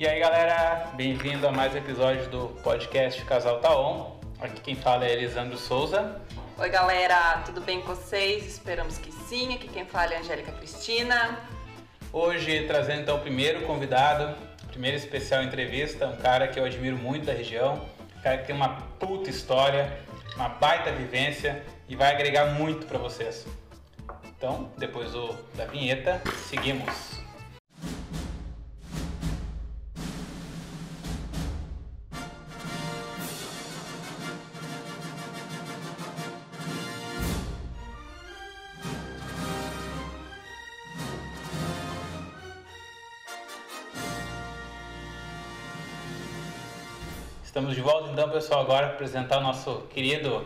E aí galera, bem-vindo a mais um episódio do podcast Casal Taon. Aqui quem fala é Elisandro Souza. Oi galera, tudo bem com vocês? Esperamos que sim. Aqui quem fala é Angélica Cristina. Hoje trazendo então o primeiro convidado, primeira especial entrevista, um cara que eu admiro muito da região, um cara que tem uma puta história, uma baita vivência e vai agregar muito para vocês. Então, depois do, da vinheta, seguimos. Então, pessoal, agora para apresentar o nosso querido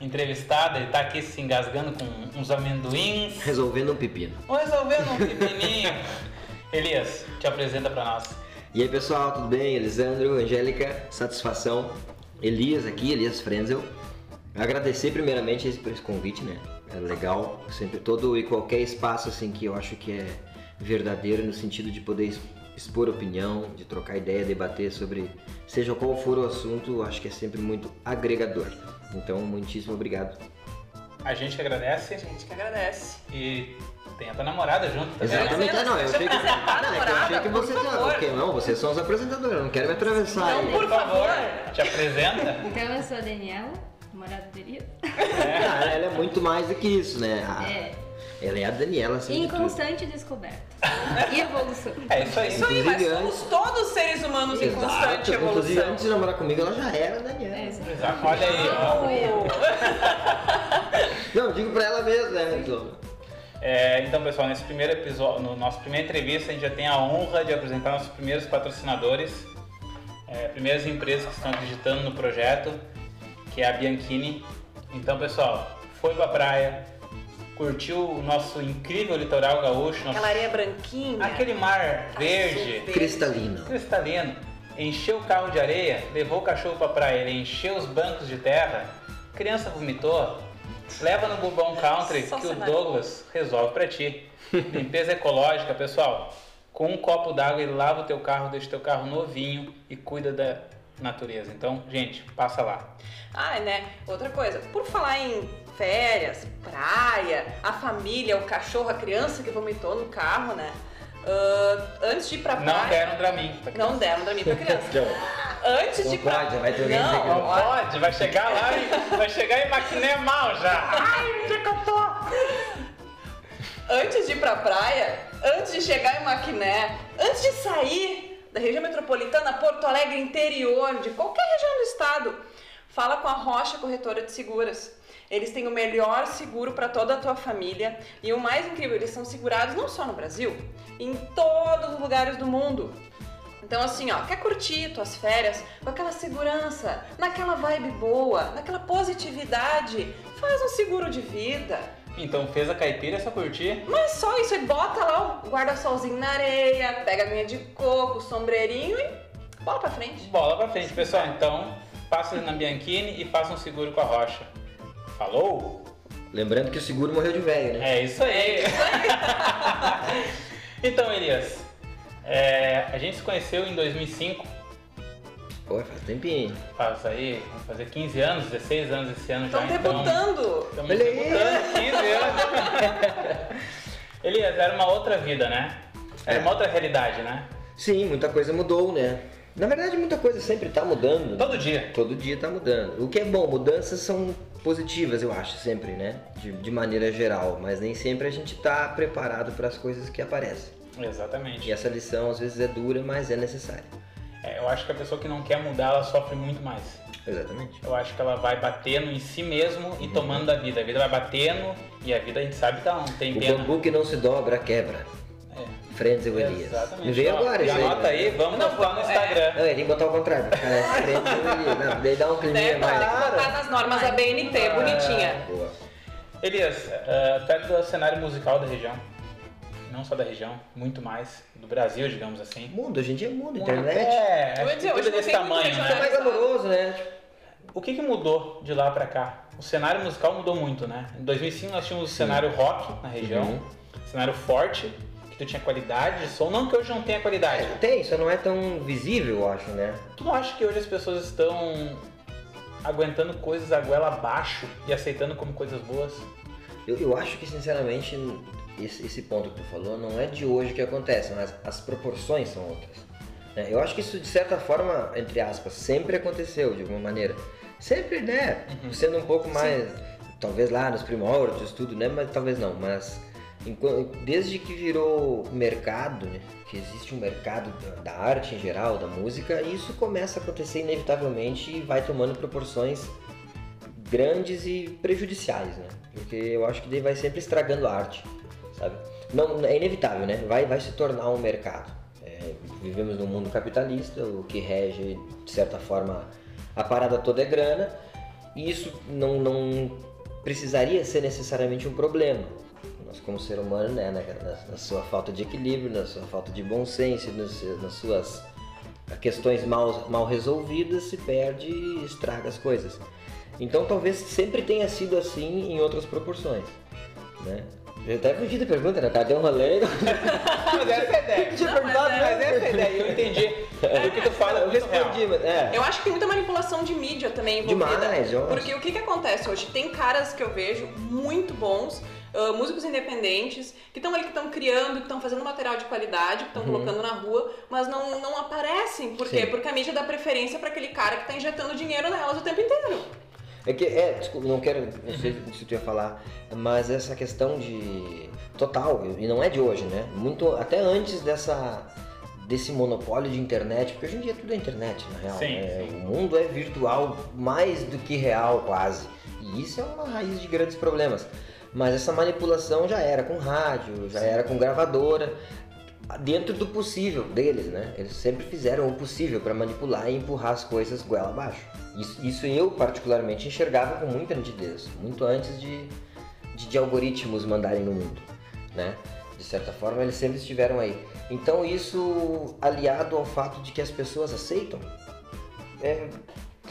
entrevistado. Ele está aqui se engasgando com uns amendoins. Resolvendo um pepino. Ou resolvendo um pepininho. Elias, te apresenta para nós. E aí pessoal, tudo bem? Elisandro, Angélica, satisfação. Elias aqui, Elias Frenzel. Agradecer primeiramente por esse convite, né? É legal, sempre todo e qualquer espaço assim que eu acho que é verdadeiro no sentido de poder expor opinião, de trocar ideia, debater sobre seja qual for o assunto, acho que é sempre muito agregador. Então, muitíssimo obrigado. A gente que agradece. A gente que agradece. E tem a tua namorada junto também. Exatamente, Mas não, eu achei que, eu apresentar a não, é que eu namorada, achei que por você favor. Ok, não, vocês são os apresentadores, eu não quero me atravessar Não, aí. por favor, te apresenta. Então eu sou a Daniela, namorada do Elias. Ah, ela é muito mais do que isso, né? A- É. Ela é a Daniela, assim. Em tudo. constante descoberta. E evolução. É isso aí. Isso aí, mas Inclusive, somos todos seres humanos em Exato, constante Inclusive, evolução. antes de namorar comigo, ela já era a Daniela. É. Exato. Olha aí, ó. Não, eu digo pra ela mesmo, né? Então, É, então, pessoal, nesse primeiro episódio, no nosso primeira entrevista, a gente já tem a honra de apresentar nossos primeiros patrocinadores, é, primeiras empresas que estão acreditando no projeto, que é a Bianchini. Então, pessoal, foi pra praia, curtiu o nosso incrível litoral gaúcho, nosso- Aquela areia branquinha. aquele mar verde, Azul, cristalino. cristalino, encheu o carro de areia, levou o cachorro pra praia, ele encheu os bancos de terra, criança vomitou, leva no Bourbon Country Só que o. Douglas resolve pra ti. Limpeza ecológica, pessoal. Com um copo d'água ele lava o teu carro, deixa o teu carro novinho e cuida da natureza. Então, gente, passa lá. Ah, né? Outra coisa, por falar em férias, praia, a família, o cachorro, a criança que vomitou no carro, né? Ah, antes de ir pra praia. Não deram Dramin. pra criança. Não deram pra mim pra criança. Antes Não de ir pra pode, vai ter alguém Não Não, pode, vai chegar lá e vai chegar em Maquiné mal já. Ai, onde é que eu tô? antes de ir pra praia, antes de chegar em Maquiné, antes de sair da região metropolitana, Porto Alegre, interior, de qualquer região do estado, fala com a Rocha Corretora de Seguras. Eles têm o melhor seguro para toda a tua família e o mais incrível, eles são segurados não só no Brasil, em todos os lugares do mundo. Então assim, ó, quer curtir tuas férias com aquela segurança, naquela vibe boa, naquela positividade, faz um seguro de vida. Então fez a caipira, é só curtir. Mas só isso, aí bota lá o guarda-solzinho na areia, pega a aguinha de coco, o sombreirinho e bola pra frente. Bola pra frente, pessoal. Então, passa na Bianchini e faça um seguro com a Rocha. Falou? lembrando que o seguro morreu de velho, né? É isso aí. então, Elias, é, a gente se conheceu em 2005. Pô, faz tempinho. Faz aí, vamos fazer 15 anos, 16 anos esse ano Estão já. debutando. Estamos Olha aí. debutando, 15 anos. Elias, era uma outra vida, né? Era É. uma outra realidade, né? Sim, muita coisa mudou, né? Na verdade, muita coisa sempre tá mudando. Todo dia. Todo dia tá mudando. O que é bom, mudanças são positivas, eu acho, sempre, né? De, de maneira geral. Mas nem sempre a gente tá preparado para as coisas que aparecem. Exatamente. E essa lição às vezes é dura, mas é necessária. É, eu acho que a pessoa que não quer mudar, ela sofre muito mais. Exatamente. Eu acho que ela vai batendo em si mesmo e tomando da vida. A vida vai batendo e a vida a gente sabe que ela não tem O pena. bambu que não se dobra, quebra. É, Frenzel Elias. exatamente. Me veio agora aí. anota aí, vamos Não, postar no é. Instagram. Não, ele tem que botar o contrário. Cara, Frenzel Elias. Não, daí dá um climinha Né? mais. Tem que botar nas normas da BNT, bonitinha. Boa. Elias, uh, tu é do cenário musical da região. Não só da região, muito mais. Do Brasil, digamos assim. Mundo, hoje em dia é mundo, internet. É, acho dizer, hoje desse tamanho, regional. É né? mais amoroso, né? O que, que mudou de lá pra cá? O cenário musical mudou muito, né? Em 2005 nós tínhamos o cenário rock na região, Uhum. cenário forte, tu tinha qualidade de som, não que hoje não tenha qualidade. É, tem, só não é tão visível, eu acho, né? Tu não acha que hoje as pessoas estão aguentando coisas a goela abaixo e aceitando como coisas boas? Eu, eu acho que, sinceramente, esse, esse ponto que tu falou não é de hoje que acontece, mas as proporções são outras. né? Eu acho que isso, de certa forma, entre aspas, sempre aconteceu, de alguma maneira. Sempre, né? Sendo um pouco mais, talvez lá nos primórdios, tudo, né? Mas talvez não, mas desde que virou mercado, né? Que existe um mercado da, arte em geral, da música, isso começa a acontecer inevitavelmente e vai tomando proporções grandes e prejudiciais, né? Porque eu acho que daí vai sempre estragando a arte, sabe? Não, é inevitável, né? Vai, vai se tornar um mercado. É, vivemos num mundo capitalista, o que rege, de certa forma, a parada toda é grana, e isso não, não precisaria ser necessariamente um problema. Nós, como ser humano, né, na, na- na sua falta de equilíbrio, na sua falta de bom senso, seus- nas suas questões mal, mal resolvidas, se perde e estraga as coisas. Então talvez sempre tenha sido assim em outras proporções. Né? Eu até fugi da pergunta, né? Cadê um rolê? Mas essa é a ideia. Não, mas é- né? Mas essa é a ideia, eu entendi. O que tu fala é Eu respondi, mas é. Eu acho que tem muita manipulação de mídia também envolvida. Demais, eu acho. Porque o que, que acontece hoje? Tem caras que eu vejo muito bons, ah, músicos independentes, que estão ali, que estão criando, que estão fazendo material de qualidade, que estão colocando na rua, mas não, não aparecem. Por quê? Uhum. Sim. Porque a mídia dá preferência para aquele cara que está injetando dinheiro nelas o tempo inteiro. É que, é, desculpa, não quero, não sei se tu ia falar, mas essa questão de total, e não é de hoje, né? Muito, até antes dessa, desse monopólio de internet, porque hoje em dia tudo é internet, na real. Sim, né? sim. O mundo é virtual mais do que real, quase. E isso é uma raiz de grandes problemas. Mas essa manipulação já era com rádio, já era com gravadora, dentro do possível deles, né? Eles sempre fizeram o possível para manipular e empurrar as coisas goela abaixo. Isso, isso eu, particularmente, enxergava com muita nitidez, muito antes de, de, de algoritmos mandarem no mundo, né? De certa forma, eles sempre estiveram aí. Então, isso aliado ao fato de que as pessoas aceitam, é,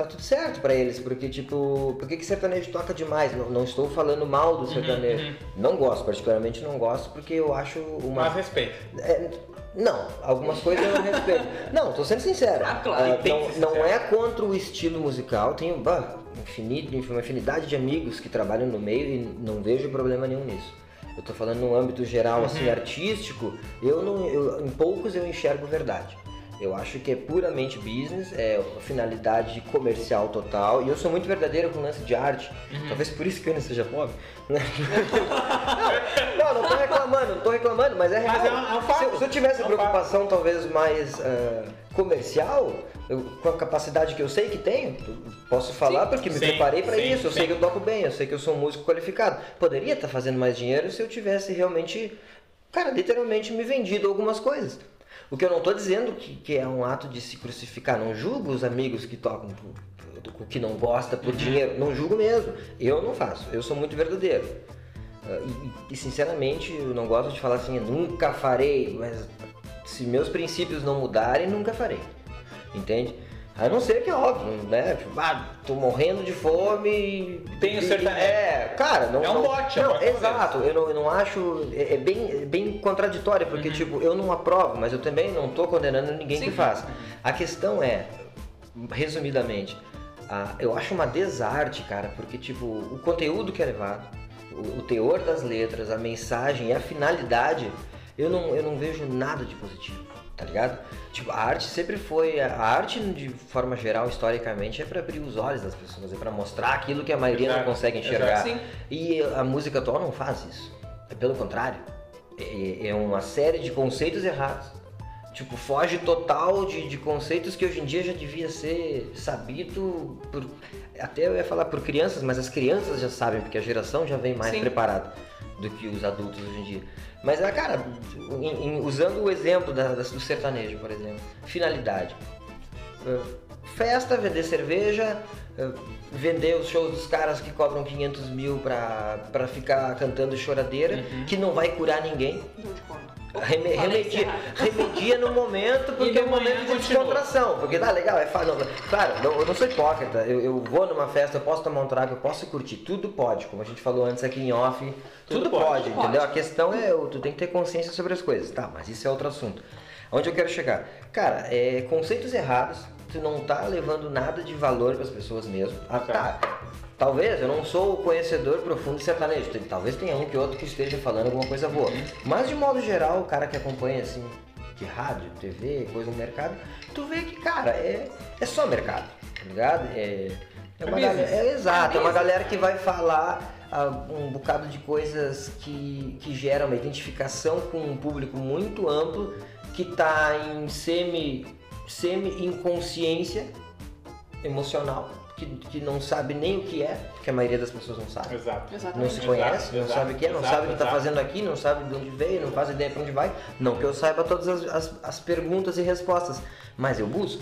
tá tudo certo pra eles, porque tipo, por que, que sertanejo toca demais? Não, não estou falando mal do sertanejo. uhum. Não gosto, particularmente não gosto, porque eu acho uma. Mas respeito. É, não, algumas coisas eu não respeito. Não, tô sendo sincero. Ah, claro. Que não, não é contra o estilo musical, tenho bah, infinito, uma infinidade de amigos que trabalham no meio e não vejo problema nenhum nisso. Eu tô falando no âmbito geral, assim, Uhum. artístico, eu não, eu- em poucos eu enxergo verdade. Eu acho que é puramente business, é finalidade comercial total. E eu sou muito verdadeiro com o lance de arte. Uhum. Talvez por isso que eu não seja pobre. né? não, não tô reclamando, não tô reclamando, mas é real. Mas é um- é um fato. Se, eu- se eu tivesse É um preocupação talvez mais ah, comercial, eu- com a capacidade que eu sei que tenho, posso falar porque me Sim, preparei para sim, isso. Eu sim. sei que eu toco bem, eu sei que eu sou um músico qualificado. Poderia estar fazendo mais dinheiro se eu tivesse realmente, cara, literalmente me vendido algumas coisas. O que eu não tô dizendo que, que é um ato de se crucificar, não julgo os amigos que tocam por, por- que não gosta por dinheiro, não julgo mesmo. Eu não faço, eu sou muito verdadeiro. Ah, E, e, sinceramente, eu não gosto de falar assim, "Eu nunca farei, mas se meus princípios não mudarem, nunca farei. Entende? A não ser que é óbvio, né? Tipo, ah, tô morrendo de fome. e- Tem o e- sertanejo. É, cara, não. É um bote, é não, fazer. exato, eu não, eu não acho. É, é bem, é bem contraditório, porque, Uhum. tipo, eu não aprovo, mas eu também não tô condenando ninguém que Sim. faz. A questão é, resumidamente, a- eu acho uma desarte, cara, porque, tipo, o conteúdo que é levado, o, o teor das letras, a mensagem e a finalidade, eu não, eu não vejo nada de positivo, tá ligado? Tipo, a arte sempre foi. A arte, de forma geral, historicamente, é pra abrir os olhos das pessoas, é pra mostrar aquilo que a maioria Exato, não consegue exato. enxergar. Sim. E a música atual não faz isso. É pelo contrário. É, é uma série de conceitos errados. Tipo, foge total de, de conceitos que hoje em dia já devia ser sabido por. Até eu ia falar por crianças, mas as crianças já sabem, porque a geração já vem mais Sim. preparada do que os adultos hoje em dia. Mas, ah, cara, em- em- usando o exemplo da- da- do sertanejo, por exemplo, finalidade. Festa, vender cerveja, uh, vender os shows dos caras que cobram 500 mil pra, pra ficar cantando choradeira, Uhum. que não vai curar ninguém. Não te conto. reme- remedia, remedia no momento, porque é um momento de continua. descontração. Porque tá legal, é fácil. não- Claro, não- eu não sou hipócrita. Eu, eu vou numa festa, eu posso tomar um trago, eu posso curtir. Tudo pode, como a gente falou antes aqui em off. Tudo, Tudo pode, pode, entendeu? pode. A questão é, tu tem que ter consciência sobre as coisas. Tá, mas isso é outro assunto. Onde eu quero chegar? Cara, é, conceitos errados, tu não tá levando nada de valor para as pessoas mesmo. Ah, tá. Talvez, eu não sou o conhecedor profundo de sertanejo. Talvez tenha um que outro que esteja falando alguma coisa boa. Mas de modo geral, o cara que acompanha assim, de rádio, TV, coisa no mercado, tu vê que, cara, é, é só mercado, tá ligado? É, é uma galera, é exato, é uma galera que vai falar ah, um bocado de coisas que, que geram uma identificação com um público muito amplo que tá em semi, semi inconsciência emocional, que, que não sabe nem o que é, porque a maioria das pessoas não sabe. Exato. Não se conhece, não exato, sabe o que é, não exato, sabe o que está exato. fazendo aqui, não sabe de onde veio, não faz ideia para onde vai. Não que eu saiba todas as, as, as perguntas e respostas, mas eu busco.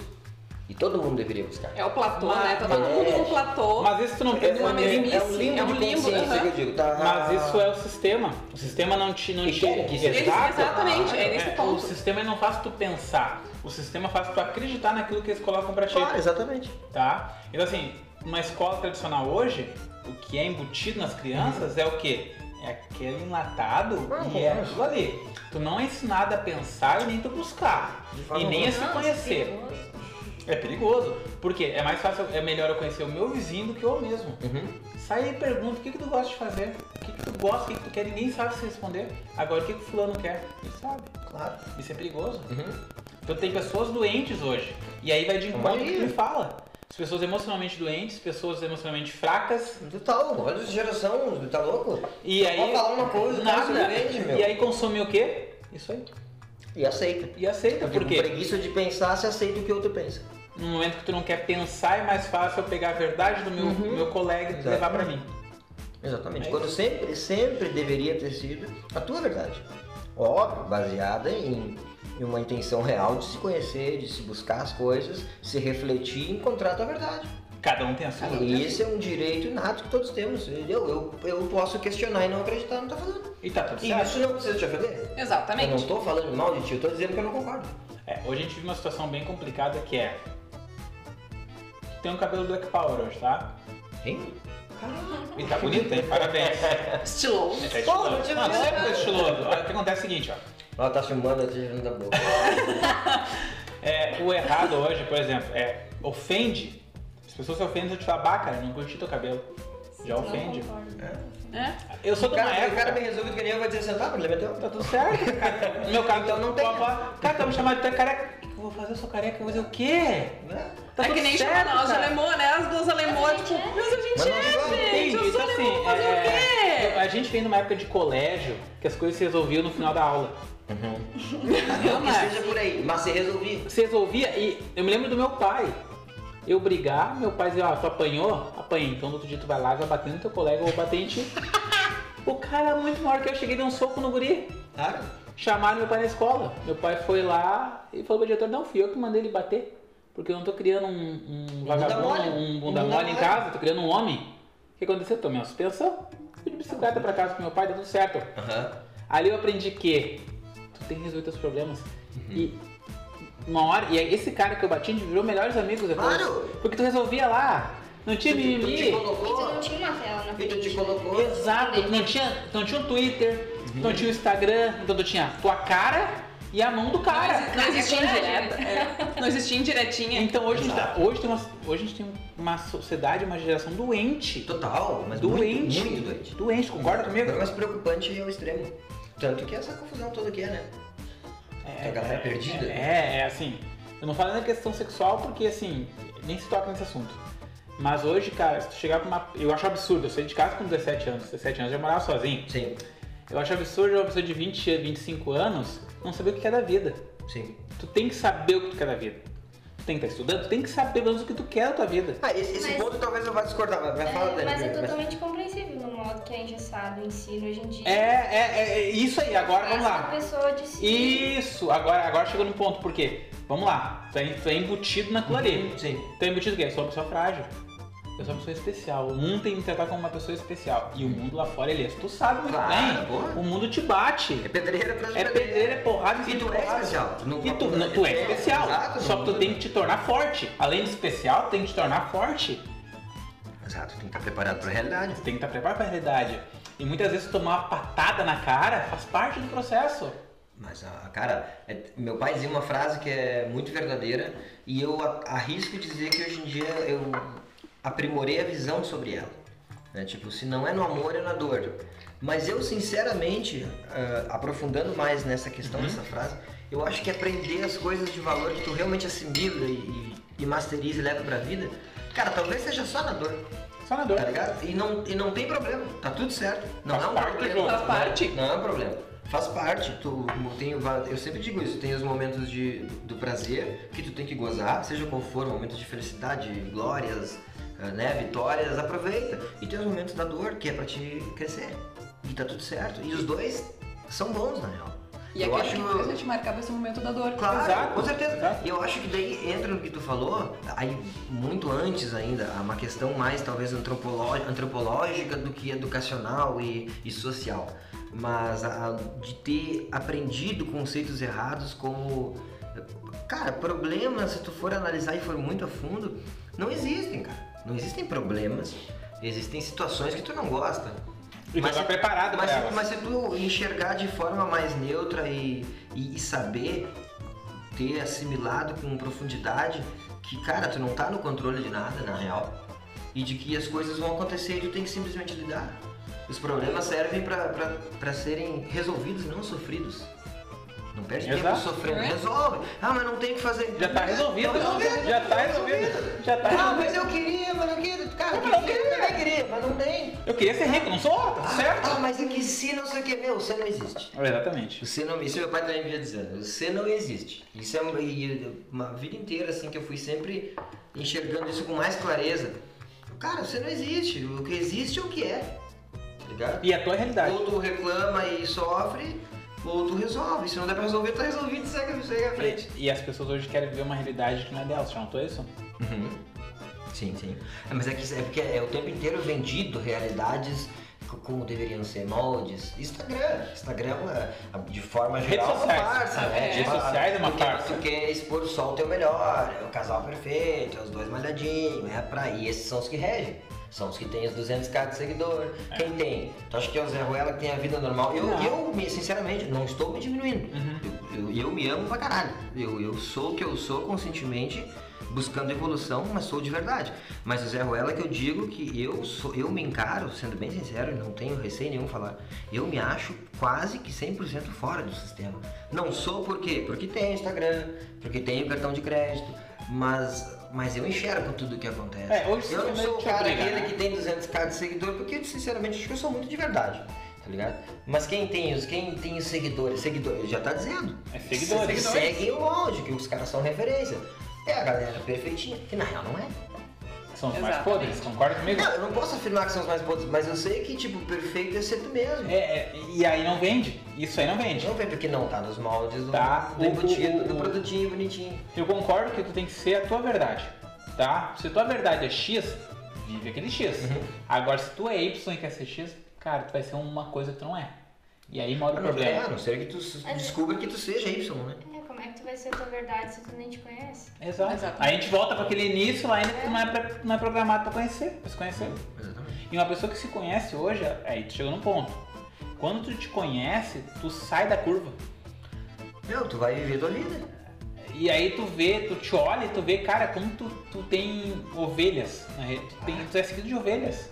E todo mundo deveria buscar. É o platô, Mas- né? Todo É. mundo no platô. Mas isso tu não tem uma mesmice, é um limbo é um de limbo, consciência aham. que eu digo. Tá? Mas isso é o sistema. O sistema não te. Não te seja. Eles- exatamente, é nesse o ponto. sistema não faz tu pensar. O sistema faz tu acreditar naquilo que eles colocam pra ti. Claro, exatamente. Tá? Então assim, uma escola tradicional hoje, o que é embutido nas crianças é o quê? É aquele enlatado Ah, e é aquilo ali. Tu não é ensinado a pensar e nem tu buscar. E nem a se conhecer. perigoso. É perigoso. Porque é mais fácil, é melhor eu conhecer o meu vizinho do que eu mesmo. Uhum. Sai e pergunta o que, que tu gosta de fazer, o que, que tu gosta, o que, que tu quer, ninguém sabe se responder. Agora o que, que o fulano quer? Ele sabe. Claro. Isso é perigoso. Uhum. Então tem pessoas doentes hoje. E aí vai de encontro que tu fala. As pessoas emocionalmente doentes, pessoas emocionalmente fracas. Tu tá louco, olha essa geração, tu tá louco? E aí. pode falar uma coisa, nada. ofende, meu. E aí consome o quê? Isso aí. E aceita. E aceita, Porque por quê? preguiça de pensar, se aceita o que o outro pensa. No momento que tu não quer pensar, é mais fácil eu pegar a verdade do meu, Uhum. meu colega e levar pra mim. Exatamente. É Quando sempre, sempre deveria ter sido a tua verdade. Óbvio, baseada em, em uma intenção real de se conhecer, de se buscar as coisas, se refletir e encontrar a tua verdade. Cada um tem a sua. E esse é um direito inato que todos temos. Eu, eu, eu posso questionar e não acreditar no que tá fazendo. E tá tudo E certo. isso não precisa te ofender. Eu não Exatamente. estou falando mal de ti, eu estou dizendo que eu não concordo. É, hoje a gente vive uma situação bem complicada que é. Tem um cabelo Black Power hoje, tá? Hein? E tá bonito, hein? Parabéns. Estiloso. É, tá Pô, estiloso. não tinha Não, sempre foi estiloso. Olha, o que acontece é o seguinte, ó. Ela tá filmando a tirando da boca. É, o errado hoje, por exemplo, é ofende. As pessoas se ofendem se eu te falar, bah, cara, não curti teu cabelo. Já Não ofende. concordo. É? Eu sou O de uma cara, o cara bem resolvido que nem eu vai dizer sentar, mas ele meteu. Tá tudo certo, cara. No meu caso, Então não tem. Cara, tá me chamando de tu é careca. O que eu vou fazer? Eu sou careca, eu vou fazer o quê? Né? Tá é que nem certo, chama nós alemão, né? As duas alemãs, tipo, mas a gente Mas é, gente. Entendi. Eu sou Então, assim, alemão, fazer é, o quê? a gente vem numa época de colégio que as coisas se resolviam no final da aula. Não que seja por aí, mas se resolvi. Você resolvia e eu me lembro do meu pai. Eu brigar, meu pai dizia, ó, tu apanhou? Apanhei. Então no outro dia tu vai lá, vai bater no teu colega ou bater em ti. o cara é muito maior que eu, cheguei e dei um soco no guri. Claro. Chamaram meu pai na escola. Meu pai foi lá e falou pro diretor, não, fui eu que mandei ele bater. Porque eu não tô criando um, um vagabundo, mole. um bunda bunda mole em casa, tô criando um homem. O que aconteceu? Tomei uma suspensão. Fui de bicicleta pra casa com meu pai, deu tudo certo. Aham. Ali eu aprendi que tu tem que resolver teus problemas. E uma hora, e aí esse cara que eu bati, a gente virou melhores amigos depois. Claro. Porque tu resolvia lá. Não tinha Tu tu mimimi. E tu colocou. não tinha uma tela na E tu frente. te colocou. Exato. Tu não tinha, tu não tinha um Twitter, tu não tinha o Instagram, então tu tinha tua cara e a mão do cara. Não, não existia É indireta. é. Não existia indiretinha. Então hoje a, gente tá- hoje, tem uma, hoje a gente tem uma sociedade, uma geração doente. Total, mas Doente. Muito, muito doente. Doente, concorda comigo? Agora, mais preocupante é o extremo. Tanto que essa confusão toda aqui é, né? a galera é perdida. É, é assim. Eu não falo na questão sexual porque assim, nem se toca nesse assunto. Mas hoje, cara, se tu chegar pra uma. Eu acho absurdo, eu saí de casa com 17 anos, 17 anos, eu já morava sozinho. Sim, Eu acho absurdo uma pessoa de 20, 25 anos não saber o que é da vida. sim. Tu tem que saber o que tu quer da vida. Tu tem que estar estudando, tu tem que saber pelo menos o que tu quer da tua vida. Ah, esse, esse Mas- ponto talvez eu vá discordar, mas vai falar É, Dani. mas é totalmente compreensível no modo que é engessado o ensino hoje em dia. É, é, é isso aí, agora vamos lá. pessoa decidir. Isso, agora, agora chegou no ponto, por quê? Vamos lá, tu é, tu é embutido naquilo ali. Sim. Tu é embutido o quê? Sou uma pessoa frágil. Eu sou uma pessoa especial. O mundo tem que me tratar como uma pessoa especial. E o mundo lá fora, ele é. Tu sabe muito Claro, bem. porra. O mundo te bate. É pedreira pra É pedreira, é porrada E cima tu de é porrada. especial. Tu não- E tu, não, tu é especial. Exato, Só que tu tem que te tornar forte. Além de especial, tu tem que te tornar forte. Exato, tem que estar preparado pra realidade. Tu tem que estar preparado para a realidade. E muitas vezes tomar uma patada na cara faz parte do processo. Mas, ah, cara, é- meu pai dizia uma frase que é muito verdadeira e eu arrisco dizer que hoje em dia eu aprimorei a visão sobre ela. né? Tipo, se não é no amor, é na dor. Mas eu, sinceramente, ah, aprofundando mais nessa questão dessa frase, eu acho que aprender as coisas de valor que tu realmente assimila e, e, masteriza e leva pra vida, cara, talvez seja só na dor. Só na dor. Tá ligado? E não, e não tem problema, tá tudo certo. Não Faz é um parte problema. Faz parte. Não, não é um problema. Faz parte. Tu, tem, eu sempre digo isso, tem os momentos de, do prazer que tu tem que gozar, seja qual for, momentos de felicidade, glórias, né, vitórias, aproveita. E tem os momentos da dor, que é pra te crescer. E tá tudo certo. E os dois são bons, na real. E eu acho que a gente marcava esse momento da dor. Claro, Exato, com certeza. exato. E eu acho que daí entra no que tu falou, aí muito antes ainda, uma questão mais talvez antropoló- antropológica do que educacional e, e social. Mas a- de ter aprendido conceitos errados como. Cara, problemas, se tu for analisar e for muito a fundo, não existem, cara. Não existem problemas. Existem situações que tu não gosta. E tu tá preparado mas, pra elas. mas se tu enxergar de forma mais neutra e, e, e saber ter assimilado com profundidade que, cara, tu não tá no controle de nada, na real. E de que as coisas vão acontecer e tu tem que simplesmente lidar. Os problemas servem pra serem resolvidos não sofridos. Não perde tempo Exato. sofrendo. É. Resolve. Ah, mas não tem o que fazer. Já tá resolvido. Tá resolvido. Já tá resolvido. Já tá Ah, resolvido. mas eu queria, mas eu queria. Cara, eu queria, eu também queria, mas não tem. Eu queria ser rico, não sou? Tá certo? Ah, mas é que se não sei o que, meu, você não existe. Exatamente. Você não, isso meu pai também vivia dizendo, você não existe. Isso é uma, e uma vida inteira assim que eu fui sempre enxergando isso com mais clareza. Cara, você não existe. O que existe é o que é. Tá ligado? E a tua realidade. Ou tu reclama e sofre, ou tu resolve. Se não der pra resolver, tá resolvido e segue, segue à frente. E as pessoas hoje querem viver uma realidade que não é delas. Já notou isso? Uhum. Sim, sim. É, mas é, que, é porque é o tempo inteiro vendido realidades co- como deveriam ser moldes. Instagram. Instagram, é de forma Redes geral, é uma farsa, né? redes Tipo, sociais é uma porque farsa. Tu quer expor só o teu melhor, é o casal perfeito, é os dois malhadinhos, é pra... E esses são os que regem. São os que têm os 200k de seguidor. Quem tem? Tu acha que é o Zé Ruela que tem a vida normal? Eu, É. Não. eu me- sinceramente, não estou me diminuindo. Uhum. Eu, eu, eu me amo pra caralho. Eu, eu sou o que eu sou conscientemente, buscando evolução, mas sou de verdade. Mas o Zé Ruela que eu digo que eu sou, eu me encaro, sendo bem sincero, e não tenho receio nenhum falar, eu me acho quase que 100% fora do sistema. Não sou por quê? Porque tem Instagram, porque tem o cartão de crédito, mas mas eu enxergo tudo o que acontece. É, hoje eu não sou o cara aquele né? que tem 200k de seguidor, porque sinceramente acho que eu sou muito de verdade. Tá ligado? Mas quem tem os, quem tem os seguidores, seguidores, já tá dizendo. É seguidores. Seguem o molde, que os caras são referência. É a galera perfeitinha, que na real não é. São os mais Exatamente. podres, concorda comigo? Não, eu não posso afirmar que são os mais podres, mas eu sei que, tipo, perfeito é ser tu mesmo. É, é, e aí não vende. Isso aí não vende. Não vem porque não tá nos moldes do, Tá. do O- embutido, o- do produtinho bonitinho. Eu concordo que tu tem que ser a tua verdade, tá? Se a tua verdade é X, vive aquele X. Uhum. Agora, se tu é Y e quer ser X, cara, tu vai ser uma coisa que tu não é. E aí mora o A não, é, a problema. não ser que tu descubra que tu seja Y, né? Como é que tu vai ser a tua verdade se tu nem te conhece? Exato. Exatamente. Aí a gente volta para aquele início lá ainda que tu não é, pre- não é programado pra conhecer, pra se conhecer. Exatamente. E uma pessoa que se conhece hoje, aí tu chega num ponto. Quando tu te conhece, tu sai da curva. Meu, tu vai viver tua vida. E aí tu vê, tu te olha e tu vê, cara, como tu, tu tem ovelhas na rede. Tu, tem, tu é seguido de ovelhas.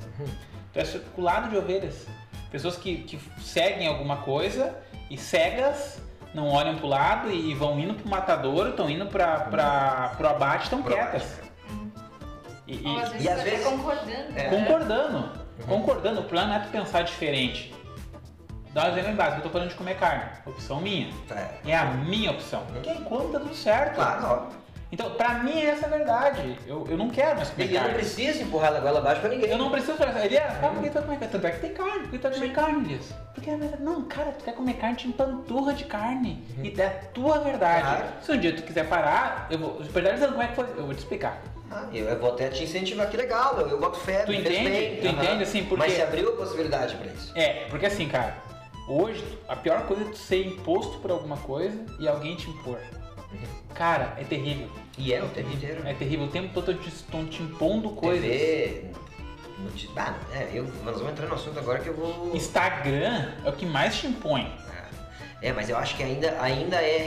Tu é circulado de ovelhas. Pessoas que, que seguem alguma coisa e cegas não olham pro lado e vão indo pro matadouro, estão indo pra, pra, pro abate, estão quietas. E, e- Ou às vezes e às até vezes- concordando. É. concordando, concordando. O plano é tu pensar diferente. Dá um exemplo básico, eu tô falando de comer carne. Opção minha. É. É a minha opção. Porque enquanto tá tudo certo. Claro, óbvio. Então, pra mim, essa é a verdade. Eu, eu não quero mais comer E eu não carne. preciso empurrar a goela abaixo pra ninguém. Eu não preciso falar, Elias, ah, por que tu vai comer carne? Tanto é que tem carne, por que tu vai comer carne, Elias? Porque é verdade. Não, cara, tu quer comer carne, te empanturra de carne. E é a tua verdade. Claro. Se um dia tu quiser parar, eu vou. Verdade, como é que foi? Eu vou te explicar. Ah, eu vou até te incentivar, que legal, meu. Eu boto fé, Tu entende? bem. Tu entende, assim, porque- Mas se abriu a possibilidade pra isso. É, porque assim, cara, hoje a pior coisa é tu ser imposto por alguma coisa e alguém te impor. Cara, é terrível. E é o tempo inteiro. É terrível. O tempo todo estão te impondo coisas. TV, noti- Ah, é, eu, nós vamos entrar no assunto agora que eu vou... Instagram é o que mais te impõe. É, mas eu acho que ainda, ainda é.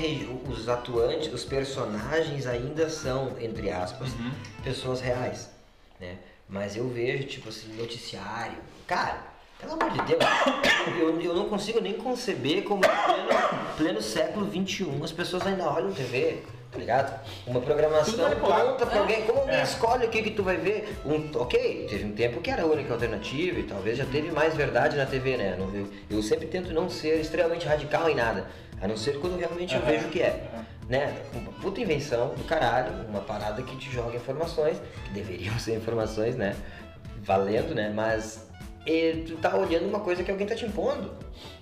Os atuantes, os personagens ainda são, entre aspas, Uhum. pessoas reais. Né? Mas eu vejo, tipo assim, noticiário. Cara, pelo amor de Deus, eu, eu não consigo nem conceber como pleno, pleno século XXI as pessoas ainda olham TV. Tá ligado? Uma programação pronta pra alguém. Como alguém É. escolhe o que, que tu vai ver? Um, ok, teve um tempo que era a única alternativa e talvez já teve mais verdade na TV, né? Eu, eu sempre tento não ser extremamente radical em nada. A não ser quando realmente eu Aham. vejo o que é. Né? Uma puta invenção do caralho, uma parada que te joga informações, que deveriam ser informações, né? Valendo, né? Mas e tu tá olhando uma coisa que alguém tá te impondo.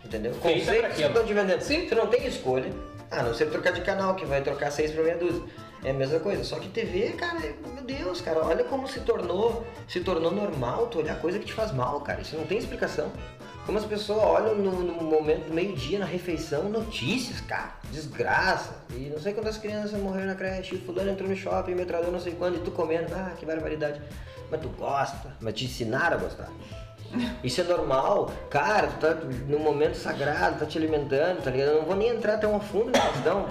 Entendeu? Conceitos que estão te vendendo. Sim, tu não tem escolha. A não ser trocar de canal, que vai trocar seis pra meia dúzia. É a mesma coisa. Só que TV, cara, meu Deus, cara, olha como se tornou, se tornou normal tu olhar coisa que te faz mal, cara. Isso não tem explicação. Como as pessoas olham no, no momento do meio-dia, na refeição, notícias, cara, desgraça. E não sei quantas crianças morreram na creche, fulano entrou no shopping, metralhou não sei quando, e tu comendo, ah, que barbaridade. Mas tu gosta, mas te ensinaram a gostar. Isso é normal, cara, tu tá num momento sagrado, tá te alimentando, tá ligado? Eu não vou nem entrar tão a fundo na questão.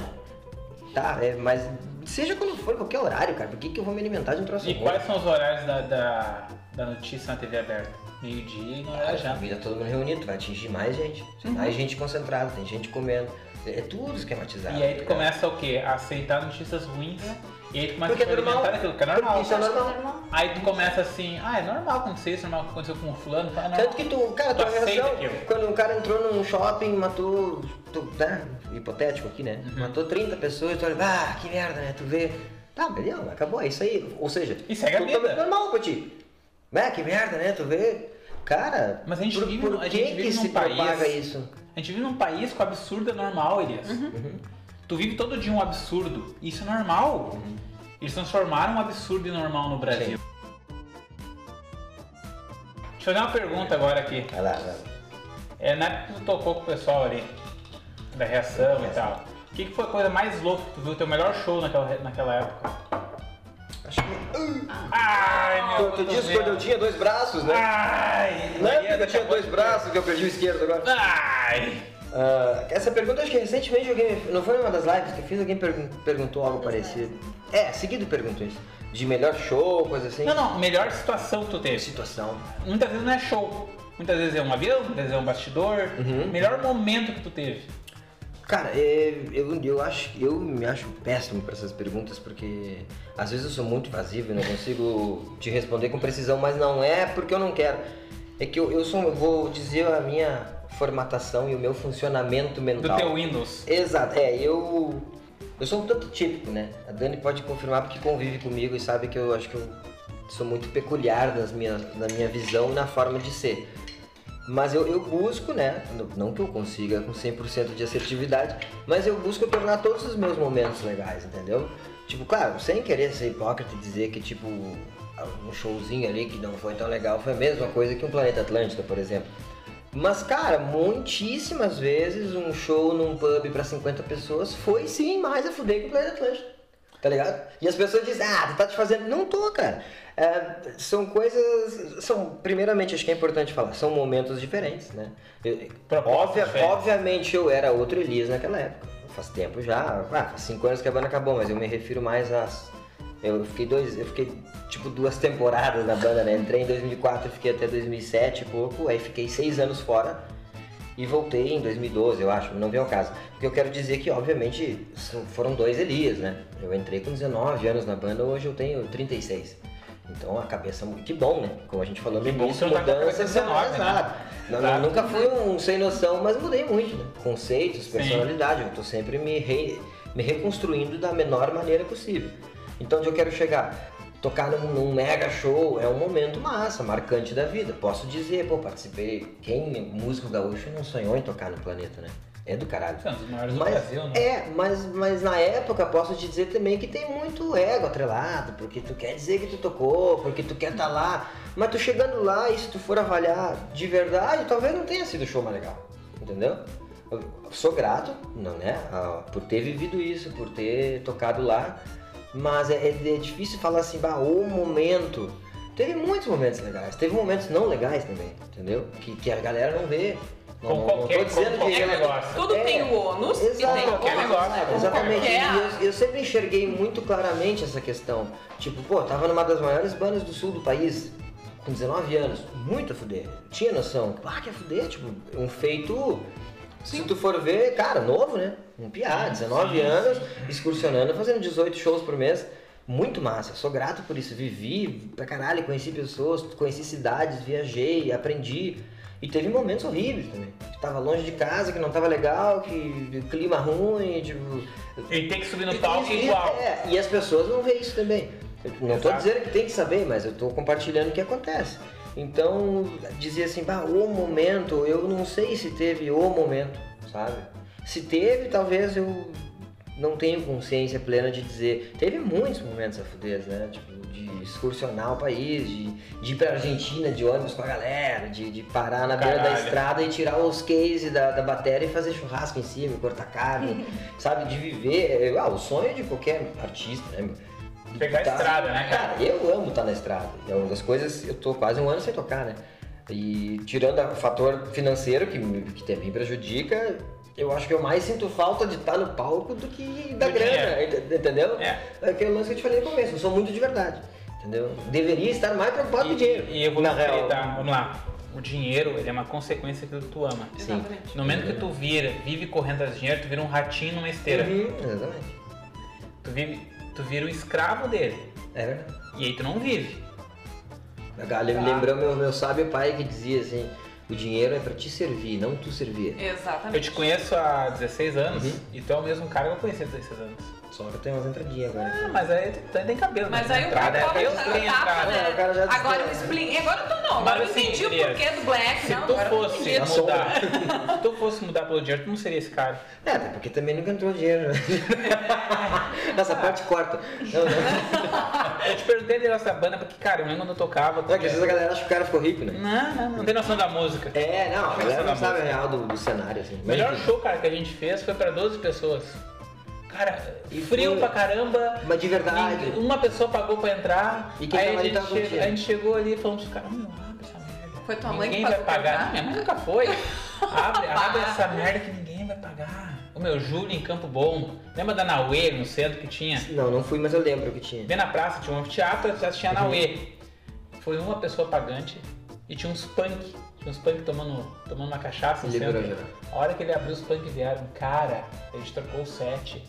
Tá, é, mas seja quando for, qualquer horário, cara, por que, que eu vou me alimentar de um troço E quais são os horários da, da, da notícia na TV aberta? Meio-dia e no horário A já. família todo mundo reunido, tu vai atingir mais gente. Tem Uhum. mais gente concentrada, tem gente comendo. É tudo esquematizado. E aí tu tá começa o quê? A aceitar notícias ruins. E aí tu começa Porque a é normal. daquilo que é normal. Isso é que normal. Aí tu começa assim, ah, é normal acontecer isso, é normal que aconteceu com o fulano. Ah, normal. Tanto que tu, cara, Tu tua aceita reação, aquilo. quando um cara entrou num shopping, matou, tu, né, hipotético aqui, né, Uhum. matou 30 pessoas, tu olha, ah, que merda, né, tu vê, tá, beleza, acabou, é isso aí, ou seja, segue a totalmente vida. normal pra ti, né, que merda, né, tu vê, cara, Mas a gente por, vive por a que gente vive que num se país- propaga isso? A gente vive num país com absurdo é normal, Elias. Uhum. Tu vive todo dia um absurdo. Isso é normal. Uhum. Eles transformaram um absurdo em normal no Brasil. Deixa eu fazer uma pergunta agora aqui. Vai lá, vai lá. É, na época que tu tocou com o pessoal ali, da reação e tal, o que, que foi a coisa mais louca que tu viu? Teu melhor show naquela, naquela época? Acho que... Ai, meu Tu, tu disse cotovelo. quando eu tinha dois braços, né? Ai, Maria, porque eu tinha dois braços que eu perdi o esquerdo agora. Ai! Ah, essa pergunta acho que recentemente alguém. Não foi numa das lives que eu fiz, alguém pergun- perguntou algo parecido. É, seguido perguntou isso. De melhor show, coisa assim. Não, não, melhor situação que tu teve. Situação. Muitas vezes não é show. Muitas vezes é um avião, muitas vezes é um bastidor. Uhum. Melhor momento que tu teve. Cara, é, eu, eu acho eu me acho péssimo para essas perguntas porque às vezes eu sou muito evasivo e não consigo te responder com precisão, mas não é porque eu não quero. É que eu, eu sou, eu vou dizer a minha formatação e o meu funcionamento Do mental. teu Windows. Exato, é, eu. Eu sou um tanto típico, né? A Dani pode confirmar porque convive comigo e sabe que eu acho que eu sou muito peculiar nas minhas, na minha visão e na forma de ser. Mas eu, eu busco, né? Não que eu consiga com 100% de assertividade, mas eu busco tornar todos os meus momentos legais, entendeu? Tipo, claro, sem querer ser hipócrita e dizer que, tipo, um showzinho ali que não foi tão legal foi a mesma coisa que um Planeta Atlântica, por exemplo. Mas, cara, muitíssimas vezes um show num pub pra 50 pessoas foi sim mais a fuder que o Planeta Atlântico. Tá ligado? E as pessoas dizem, ah, tu tá te fazendo. Não tô, cara. É, são coisas. São, primeiramente, acho que é importante falar, são momentos diferentes, né? Eu- óbvia- diferentes. obviamente eu era outro Elias naquela época. Faz tempo já. Ah, faz cinco anos que a banda acabou, mas eu me refiro mais às. Eu fiquei dois. Eu fiquei tipo duas temporadas na banda, né? Entrei em 2004 fiquei até 2007 e pouco, aí fiquei seis anos fora e voltei em 2012, eu acho, não vem ao caso. Porque eu quero dizer que, obviamente, foram dois Elias, né? Eu entrei com 19 anos na banda, hoje eu tenho 36. Então a cabeça. mu- Que bom, né? Como a gente falou no bom início, você não tá com a cabeça mudanças são 19, né? Não-. Nunca fui um sem noção, mas mudei muito, né? Conceitos, Sim. personalidade. Eu tô sempre me, re- me reconstruindo da menor maneira possível. Então onde eu quero chegar? Tocar num, num mega show é um momento massa, marcante da vida. Posso dizer, pô, participei. Quem, músico gaúcho, não sonhou em tocar no planeta, né? É do caralho. É dos maiores do Mas, Brasil, né? é, mas, mas na época posso te dizer também que tem muito ego atrelado, porque tu quer dizer que tu tocou, porque tu quer estar lá, mas tu chegando lá e se tu for avaliar de verdade, talvez não tenha sido o show mais legal, entendeu? Eu sou grato, não, né, por ter vivido isso, por ter tocado lá, mas é, é- é difícil falar assim, bah, o momento. Teve muitos momentos legais, teve momentos não legais também, entendeu? Que, que a galera não vê. Não, Com não- qualquer- não tô dizendo com qualquer que negócio. Tudo É. tem o ônus e tem Qualquer negócio, né? Exatamente. qualquer- E eu, eu sempre enxerguei muito claramente essa questão. Tipo, pô, tava numa das maiores bandas do sul do país, com 19 anos, muito a fuder. Tinha noção. Ah, que a fuder, tipo, um feito. Se tu for ver, cara, novo, né? Um piá, 19 anos, excursionando, fazendo 18 shows por mês. Muito massa, sou grato por isso. Vivi pra caralho, conheci pessoas, conheci cidades, viajei, aprendi. E teve momentos horríveis também. Que tava longe de casa, que não tava legal, que clima ruim, tipo. Ele tem que subir no palco E- igual. É, e as pessoas vão ver isso também. Eu não tô Exato. dizendo que tem que saber, mas eu tô compartilhando o que acontece. Então, dizer assim, bah, o momento, eu não sei se teve o momento, sabe? Se teve, talvez eu não tenho consciência plena de dizer. Teve muitos momentos a fuder, né? Tipo, de excursionar o país, de, de ir pra Argentina de ônibus com a galera, de, de parar na beira da Caralho. estrada e tirar os cases da, da bateria e fazer churrasco em cima, cortar carne, sabe? De viver. Ah, o sonho de qualquer artista, né? Pegar a tá- estrada, né, cara? Cara, eu amo estar na estrada. É uma das coisas, eu tô quase um ano sem tocar, né? E tirando o fator financeiro, que, me- que também prejudica, eu acho que eu mais sinto falta de estar no palco do que da Do grana, ent- entendeu? É. É aquele lance que eu te falei no começo, eu sou muito de verdade, entendeu? Deveria estar mais preocupado com o dinheiro. E, eu vou na real. tá? Vamos lá. O dinheiro, ele é uma consequência do que tu ama. Sim. Exatamente. No momento que tu vira, vive correndo atrás de dinheiro, tu vira um ratinho numa esteira. Uhum, exatamente. Tu, vive, tu vira o escravo dele. É verdade. E aí tu não vive. Agora, lem- Lembrou meu, meu sábio pai que dizia assim, o dinheiro é pra te servir, não tu servir. Eu Exatamente. te conheço há 16 anos Uhum. e tu é o mesmo cara que eu conheci há 16 anos. Só que eu tenho umas entradinhas agora. Ah, mas aí tu tem, tem cabelo. Mas né? aí o cara é o tem tapa, entrada. né? o cara já Agora expliquei. Agora eu tô não. Agora eu Mas assim, entendi o porquê do Black. Se não, tu agora fosse mudar, se tu fosse mudar pelo dinheiro, tu não seria esse cara. É, até porque também nunca entrou dinheiro. né? Essa parte corta. Não, não. Eu te perguntei de nossa banda porque, cara, eu lembro quando eu tocava. É que às vezes a galera acha que o cara ficou rico, né? Não, não, não tem noção da música. É, não, a galera não sabe a real do, do cenário, assim. O Mas, melhor show, cara, que a gente fez foi pra 12 pessoas. Cara, E frio foi- pra caramba. Mas de verdade. Uma pessoa pagou pra entrar. E quem aí a gente, che- a gente chegou ali e falou pros caras, meu, abre essa merda. Foi tua mãe que ninguém vai pagou pra pagar. Não, minha mãe nunca foi. Abre, abre essa merda que ninguém vai pagar. O meu Júlio em Campo Bom. Lembra da Nauê no centro que tinha? Não, não fui, mas eu lembro que tinha. Bem na praça tinha um anfiteatro, já tinha a Nauê. Foi uma pessoa pagante e tinha uns punk. Tinha uns punk tomando, tomando uma cachaça no Liberou centro. A hora que ele abriu os punk vieram, cara, a gente trocou o set.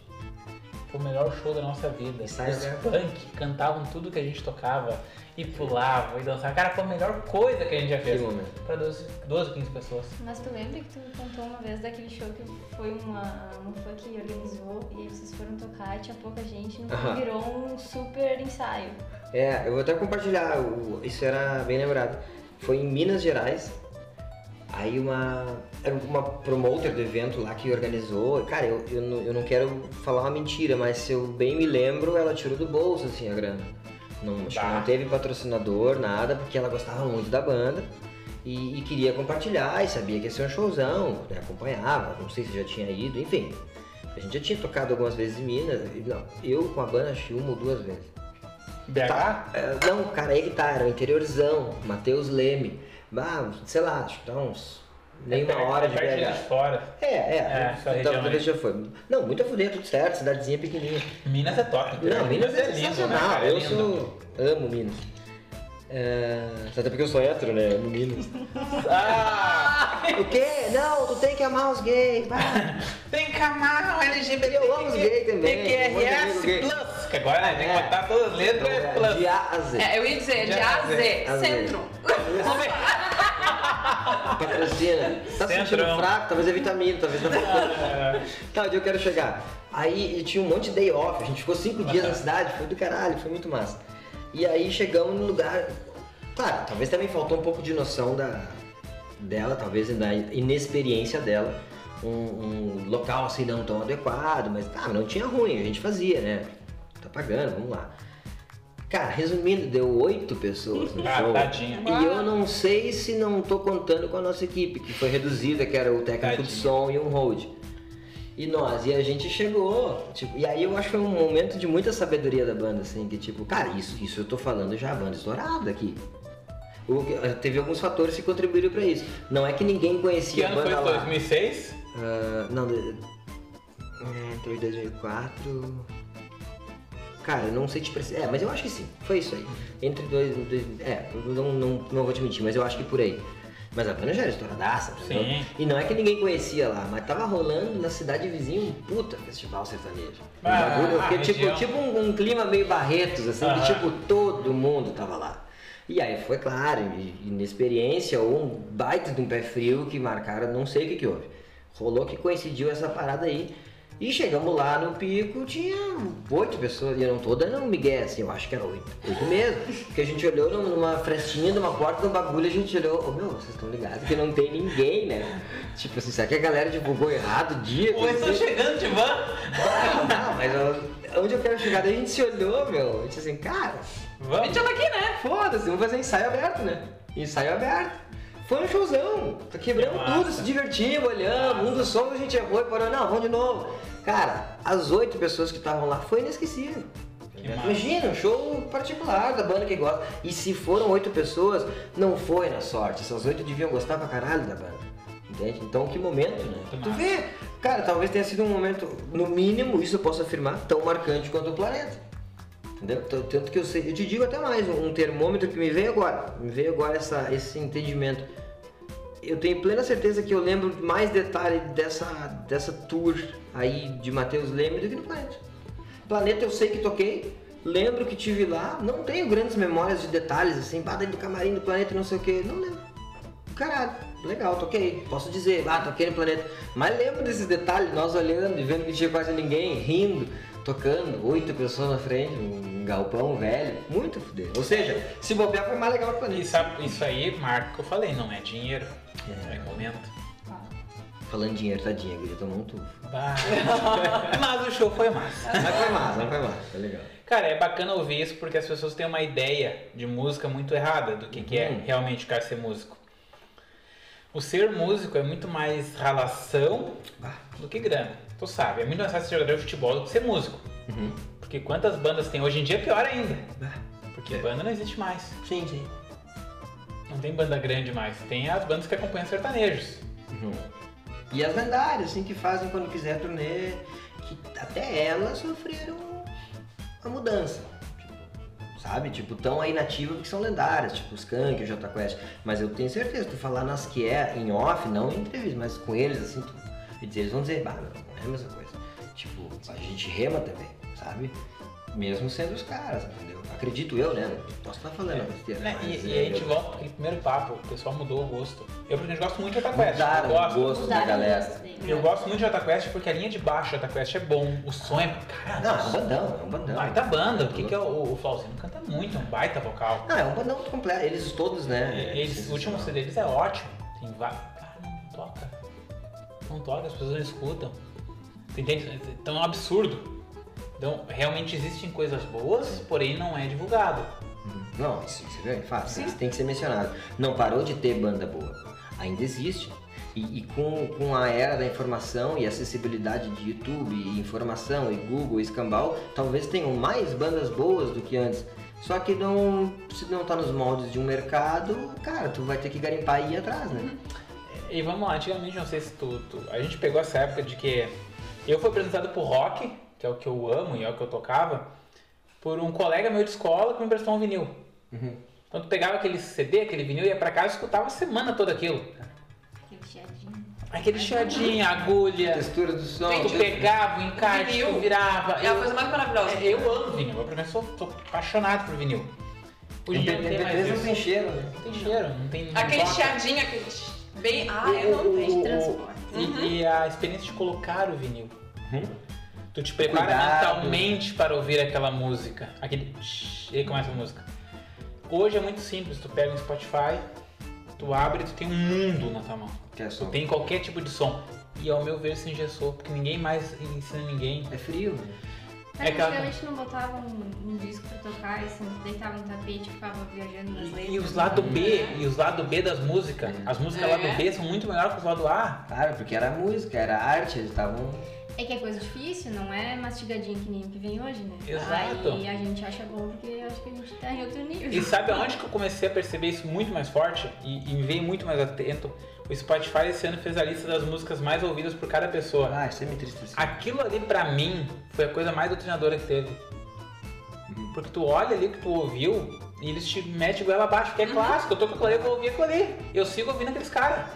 Foi o melhor show da nossa vida. Os né? punk cantavam tudo que a gente tocava e pulavam e dançavam. Cara, foi a melhor coisa que a gente já fez. Que momento. Pra 12, 12, 15 pessoas. Mas tu lembra que tu contou uma vez daquele show que foi uma, uma fã que organizou e aí vocês foram tocar e tinha pouca gente, Aham. virou um super ensaio. É, eu vou até compartilhar, isso era bem lembrado. Foi em Minas Gerais. Aí uma. Era uma promoter do evento lá que organizou. Cara, eu, eu, não, eu não quero falar uma mentira, mas se eu bem me lembro, ela tirou do bolso assim a grana. Não, acho que Bah. não teve patrocinador, nada, porque ela gostava muito da banda e, e queria compartilhar e sabia que ia ser um showzão, né? acompanhava, não sei se já tinha ido, enfim. A gente já tinha tocado algumas vezes em Minas, não, eu com a banda acho uma ou duas vezes. BH? Tá, é, não, cara, aí que tá, era o interiorzão, Matheus Leme. Ah, sei lá, acho que tá uns. Nem uma perto- hora de BH. fora. É, é, É, região talvez já foi. Não, muito a fuder, tudo certo, cidadezinha pequenininha. Minas é top. Não, Minas é, lindo, né, sensacional, cara? É eu sou. amo Minas. É, até porque eu sou hétero, né? Amo Minas. Ah! o quê? Não, tu tem que amar os gays. vai. Tem canal LGBT. Eu amo os gays também. PQRS Plus. Que agora né, tem que É. botar todas as letras é Plus. De A a Z. É, eu ia dizer, de De A A Z, Z. A centro. Patrocina. Tá sentindo fraco? Talvez é vitamina, talvez não. É. Tá, onde eu quero chegar? Aí tinha um monte de day off, a gente ficou cinco dias na cidade, foi do caralho, foi muito massa. E aí chegamos no lugar. Claro, talvez também faltou um pouco de noção da dela, talvez da inexperiência dela. um, um local assim não tão adequado, mas tá, não tinha ruim, a gente fazia, né? Pagando, vamos lá. Cara, resumindo, deu oito pessoas no Ah, show. tadinha. E eu não sei se não tô contando com a nossa equipe, que foi reduzida, que era o técnico de Tadinha. som e um hold. E nós, e a gente chegou, tipo, e aí eu acho que foi um momento de muita sabedoria da banda, assim, que tipo, cara, isso, isso eu tô falando já, a banda estourada aqui. O- teve alguns fatores que contribuíram pra isso. Não é que ninguém Que conhecia a ano foi? banda lá. 2006? Ah, não, de- é, entre 2004. Cara, não sei te precisar. É, mas eu acho que sim. Foi isso aí. Entre dois. dois é, não, não, não vou te mentir, mas eu acho que por aí. Mas a banda já era estouradaça? Sim. E não é que ninguém conhecia lá, mas tava rolando na cidade vizinha um puta festival sertanejo. Um Ah, bagulho, eu fiquei a tipo, tipo um, um clima meio Barretos, assim, Aham. que tipo, todo mundo tava lá. E aí foi claro, inexperiência ou um baita de um pé frio que marcaram, não sei o que que houve. Rolou que coincidiu essa parada aí. E chegamos lá no pico, tinha oito pessoas, e não tô dando um migué, assim, eu acho que era oito. Oito mesmo. Porque a gente olhou num- numa frestinha de uma porta um bagulho, a gente olhou, ô meu, vocês estão ligados que não tem ninguém, né? Tipo assim, será que a galera divulgou errado o dia? Pô, estão chegando de van. Não, mas eu- onde eu quero chegar? Daí a gente se olhou, meu, a gente assim, cara, A Vamos. gente já tá aqui, né? Foda-se, vamos fazer ensaio aberto, né? Ensaio aberto. Foi um showzão. Tá quebrando Massa. tudo, se divertimos, olhamos. Um dos sons a gente errou e parou, não, vamos de novo. Cara, as oito pessoas que estavam lá foi inesquecível. Imagina, um show particular da banda que gosta. E se foram oito pessoas, não foi na sorte. Essas oito deviam gostar pra caralho da banda. Entende? Então que momento, né? Tu vê, cara, talvez tenha sido um momento, no mínimo, isso eu posso afirmar, tão marcante quanto o planeta. Entendeu? Tanto que eu sei, eu te digo até mais, um termômetro que me veio agora, me veio agora essa, esse entendimento. Eu tenho plena certeza que eu lembro mais detalhe dessa, dessa tour aí de Matheus Leme do que do Planeta. Planeta eu sei que toquei, lembro que tive lá, não tenho grandes memórias de detalhes assim, dentro do camarim do Planeta não sei o que, não lembro. Caralho, legal, toquei, posso dizer, ah, toquei no Planeta. Mas lembro desses detalhes, nós olhando e vendo que tinha quase ninguém, rindo, tocando, oito pessoas na frente, um galpão velho, muito fuder. Ou seja, se bobear foi mais legal que o Planeta. Sabe, isso aí marca o que eu falei, não é dinheiro. É, momento. Falando dinheiro, tadinha, a guria tomou um. Bah. Mas o show foi massa. Mas foi massa, não foi massa, foi legal. Cara, é bacana ouvir isso porque as pessoas têm uma ideia de música muito errada do que, que é Uhum. realmente o cara ser músico. O ser músico é muito mais relação do que grana. Tu sabe, é muito mais fácil ser jogador de futebol do que ser músico. Uhum. Porque quantas bandas tem hoje em dia é pior ainda. Porque banda não existe mais. Sim, sim. Não tem banda grande mais. Tem as bandas que acompanham sertanejos. Uhum. E as lendárias, assim, que fazem quando quiser turnê, que até elas sofreram a mudança. Tipo, sabe? Tipo, tão aí nativa porque são lendárias, tipo os Skank, o Jota Quest. Mas eu tenho certeza, tu falar nas que é em off, não em entrevista, mas com eles, assim, tu, e dizer, eles vão dizer, bah, não é a mesma coisa. Tipo, a gente rema também, sabe? Mesmo sendo os caras, entendeu? Acredito eu, né? Posso estar falando besteira. Né? mas, E, e é, a gente eu- volta aquele primeiro papo, o pessoal mudou o gosto. Eu, por exemplo, gosto muito de Jota Quest. Mudaram eu o gosto. gosto da galera. gosto. Eu gosto muito de Jota Quest porque a linha de baixo de Jota Quest é bom. O som é. Cara, Não, é um bandão, é um bandão. baita banda. O que, que é o, o Flauzino canta muito, é um baita vocal. Não, é um bandão completo. Eles todos, né? E Eles, o último CD deles é ótimo. Tem vários. Cara, não toca. Não toca, as pessoas não escutam. Tu entende? Então é um absurdo. Então, realmente existem coisas boas, porém não é divulgado. Não, isso, isso é fácil. Isso tem que ser mencionado. Não parou de ter banda boa. Ainda existe. E, e com, com a era da informação e acessibilidade de YouTube, e informação, e Google, e escambau, talvez tenham mais bandas boas do que antes. Só que não, se não tá nos moldes de um mercado, cara, tu vai ter que garimpar e ir atrás, né? E vamos lá, antigamente, não sei se tu, tu- A gente pegou essa época de que eu fui apresentado por rock, que é o que eu amo e é o que eu tocava, por um colega meu de escola que me emprestou um vinil. Uhum. Então tu pegava aquele CD, aquele vinil, ia pra casa e escutava a semana toda aquilo. Aquele chiadinho. Aquele chiadinho, agulha. Textura do som. Tu pegava o encarte, Vinil. tu virava. É a coisa mais maravilhosa. É, Eu amo vinil, eu primeiro sou, sou apaixonado por vinil. Hoje dia não tem mais MP3 não tem cheiro, né? Não tem cheiro, não tem. Aquele toca. chiadinho, aquele bem. Ah, eu não O- tenho. o- transporte. E, e a experiência de colocar o vinil. Tu te prepara Cuidado. mentalmente para ouvir aquela música. Aquele. shhh, E aí começa a música. Hoje é muito simples, tu pega um Spotify, Tu abre e tu tem um mundo na tua mão. Que é Tu som. tem qualquer tipo de som. E ao meu ver se engessou, porque ninguém mais ensina ninguém. É frio, né? Mas É que ela- antigamente não botavam um, um disco pra tocar e assim, deitavam no tapete e ficava viajando nas letras. E os lado B, e os lado B das músicas. As músicas É. lado B são muito melhores que os lado A. Claro, porque era música, era arte, eles estavam. É que é coisa difícil, não é mastigadinho que nem o que vem hoje, né? Exato. Aí a gente acha bom porque acho que a gente tá em outro nível. E sabe aonde que eu comecei a perceber isso muito mais forte e, e me veio muito mais atento? O Spotify esse ano fez a lista das músicas mais ouvidas por cada pessoa. Ah, isso é me entristeceu. Aquilo ali pra mim foi a coisa mais doutrinadora que teve. Porque tu olha ali o que tu ouviu e eles te metem goela abaixo, porque é clássico. Eu tô com aquilo ali, eu vou ouvir aquilo ali. Eu sigo ouvindo aqueles caras.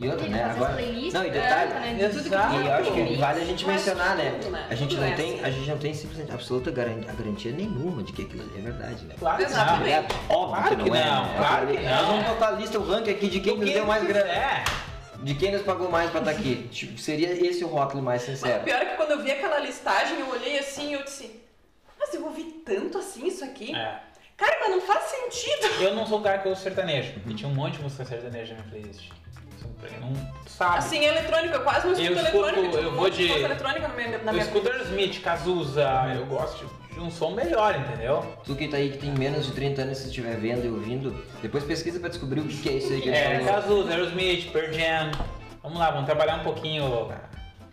E outra, né? Agora. Não, e canta, detalhe. né? De tudo que Exato. E eu acho que vale a gente Mas mencionar, né? tudo, né? A gente Tudo não é tem, assim. a gente não tem simplesmente absoluta garan- a garantia nenhuma de que aquilo ali é verdade, né? Claro que Exatamente. não. É óbvio Claro que que não é. não, né? claro que Nós não. vamos botar a lista, o ranking aqui de quem Do nos que deu mais grana. quiser. De quem nos pagou mais pra estar aqui. Tipo, seria esse o rótulo mais Mas o sincero. pior é que quando eu vi aquela listagem, eu olhei assim e eu disse, mas eu ouvi tanto assim isso aqui? É. Cara, mas não faz sentido. Eu não sou o cara que ouve sertanejo. E tinha um monte de música sertaneja na minha playlist. Você não sabe. Assim, eletrônico, eu quase não escuto Eu escuto- eletrônica. eu tipo, vou não de- eletrônica na minha, na eu minha escuto Aerosmith, Cazuza, eu gosto de, de um som melhor, entendeu? Tu que tá aí que tem menos de 30 anos, se estiver vendo e ouvindo, depois pesquisa pra descobrir o que que é isso aí que É. Cazuza, Aerosmith, Pearl Jam. Vamos lá, vamos trabalhar um pouquinho.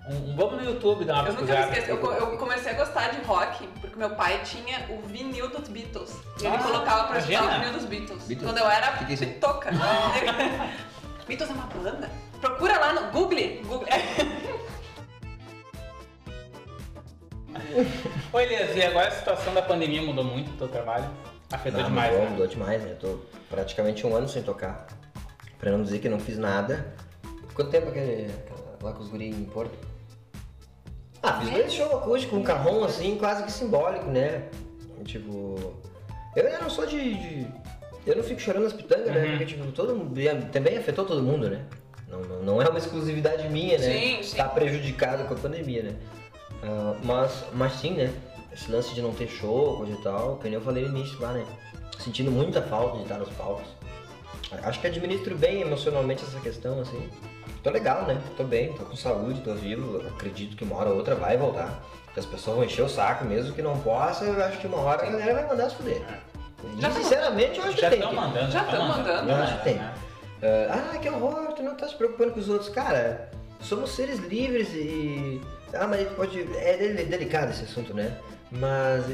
Um, um- vamos no YouTube dar uma Eu nunca me pesquisada. esqueço. Eu, eu comecei a gostar de rock porque meu pai tinha o vinil dos Beatles. E ele Ah, colocava pra escutar o vinil dos Beatles. Beatles? Quando eu era Que que é pitoca. Beatles é uma banda? Procura lá no Google. Google. Oi, Elias, e agora a situação da pandemia mudou muito o teu trabalho? Afetou Não, demais, mudou, né? mudou demais, né? Eu tô praticamente um ano sem tocar. Pra não dizer que não fiz nada. Quanto tempo aquele, lá com os guri em Porto? Ah, fiz dois shows acústicos, um carrão assim, quase que simbólico, né? Tipo. Eu, eu não sou de, de- Eu não fico chorando nas pitangas, né? Uhum. Porque, tipo, todo mundo. Também afetou todo mundo, né? Não, não, não é uma exclusividade minha, né? Sim, sim. Tá prejudicado com a pandemia, né? Ah, mas, mas sim, né? Esse lance de não ter show, coisa e tal, que nem eu falei no início lá, né? Sentindo muita falta de estar nos palcos. Acho que administro bem emocionalmente essa questão, assim. Tô legal, né? Tô bem, tô com saúde, tô vivo. Acredito que uma hora ou outra vai voltar. Que as pessoas vão encher o saco, mesmo que não possa, eu acho que uma hora a galera vai mandar se fuder. Já E, tá sinceramente, eu acho Já que tem. estão que- mandando, Já tão tão mandando, Eu acho que tem. né? ah, que horror, tu não tá se preocupando com os outros. Cara, somos seres livres e. Ah, mas pode. É delicado esse assunto, né? Mas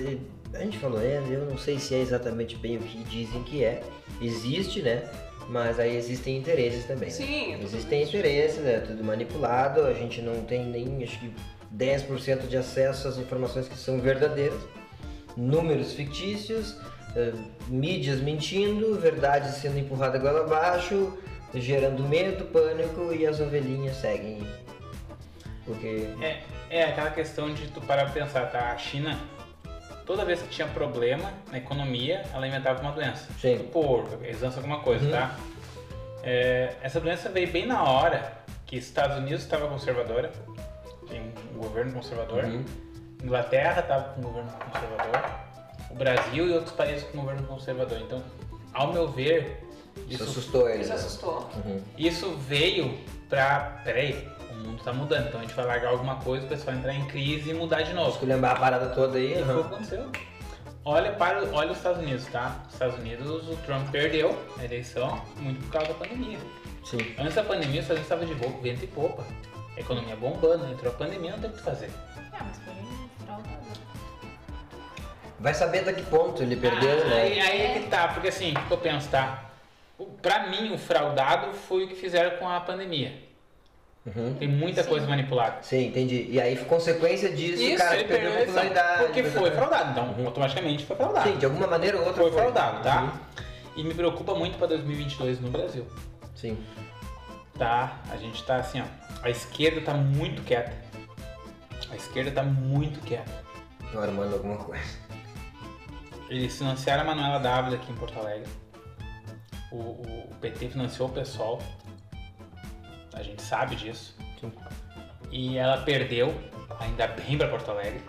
a gente falou, é, eu não sei se é exatamente bem o que dizem que é. Existe, né? Mas aí existem interesses também. né? Sim, tudo Existem isso. interesses, é tudo manipulado, a gente não tem nem, acho que 10% de acesso às informações que são verdadeiras. Números fictícios, mídias mentindo, verdades sendo empurrada goela abaixo, gerando medo, pânico e as ovelhinhas seguem. Porque. É, é aquela questão de tu parar pra pensar, tá? A China, toda vez que tinha problema na economia, ela inventava uma doença. Sim. Porco, eles lançam alguma coisa, Uhum. tá? É, essa doença veio bem na hora que Estados Unidos estava conservadora, tem um governo conservador, Uhum. Inglaterra estava com um governo conservador, o Brasil e outros países com governo conservador. Então, ao meu ver, Isso isso, assustou eles. Isso né? assustou. Uhum. isso veio pra. Peraí, o mundo tá mudando, então a gente vai largar alguma coisa, o pessoal entrar em crise e mudar de novo. Esculhambar a parada toda aí. Foi o que uhum. aconteceu. Olha, para, olha os Estados Unidos, tá? Os Estados Unidos, o Trump perdeu a eleição muito por causa da pandemia. Sim. Antes da pandemia, os Estados Unidos estavam de roupa, vento e popa. A economia bombando, entrou a pandemia, não tem o que fazer. Ah, mas foi fraudador. Vai saber até que ponto ele perdeu, Ah, né? Aí, aí é que tá, porque assim, o que eu penso, tá? O- Pra mim, o fraudado foi o que fizeram com a pandemia. Uhum. Tem muita Sim. coisa manipulada. Sim, entendi. E aí, consequência disso, Isso, o cara Ele perdeu a popularidade. porque foi fraudado, então automaticamente foi fraudado. Sim, de alguma maneira ou outra foi fraudado, tá? Uhum. E me preocupa muito pra 2022 no Brasil. Sim. Tá, a gente tá assim, ó. A esquerda tá muito quieta. A esquerda tá muito quieta. Tô armando alguma coisa. Eles financiaram a Manuela Dávila aqui em Porto Alegre. O, o- o PT financiou o PSOL. A gente sabe disso. Sim. E ela perdeu, ainda bem pra Porto Alegre.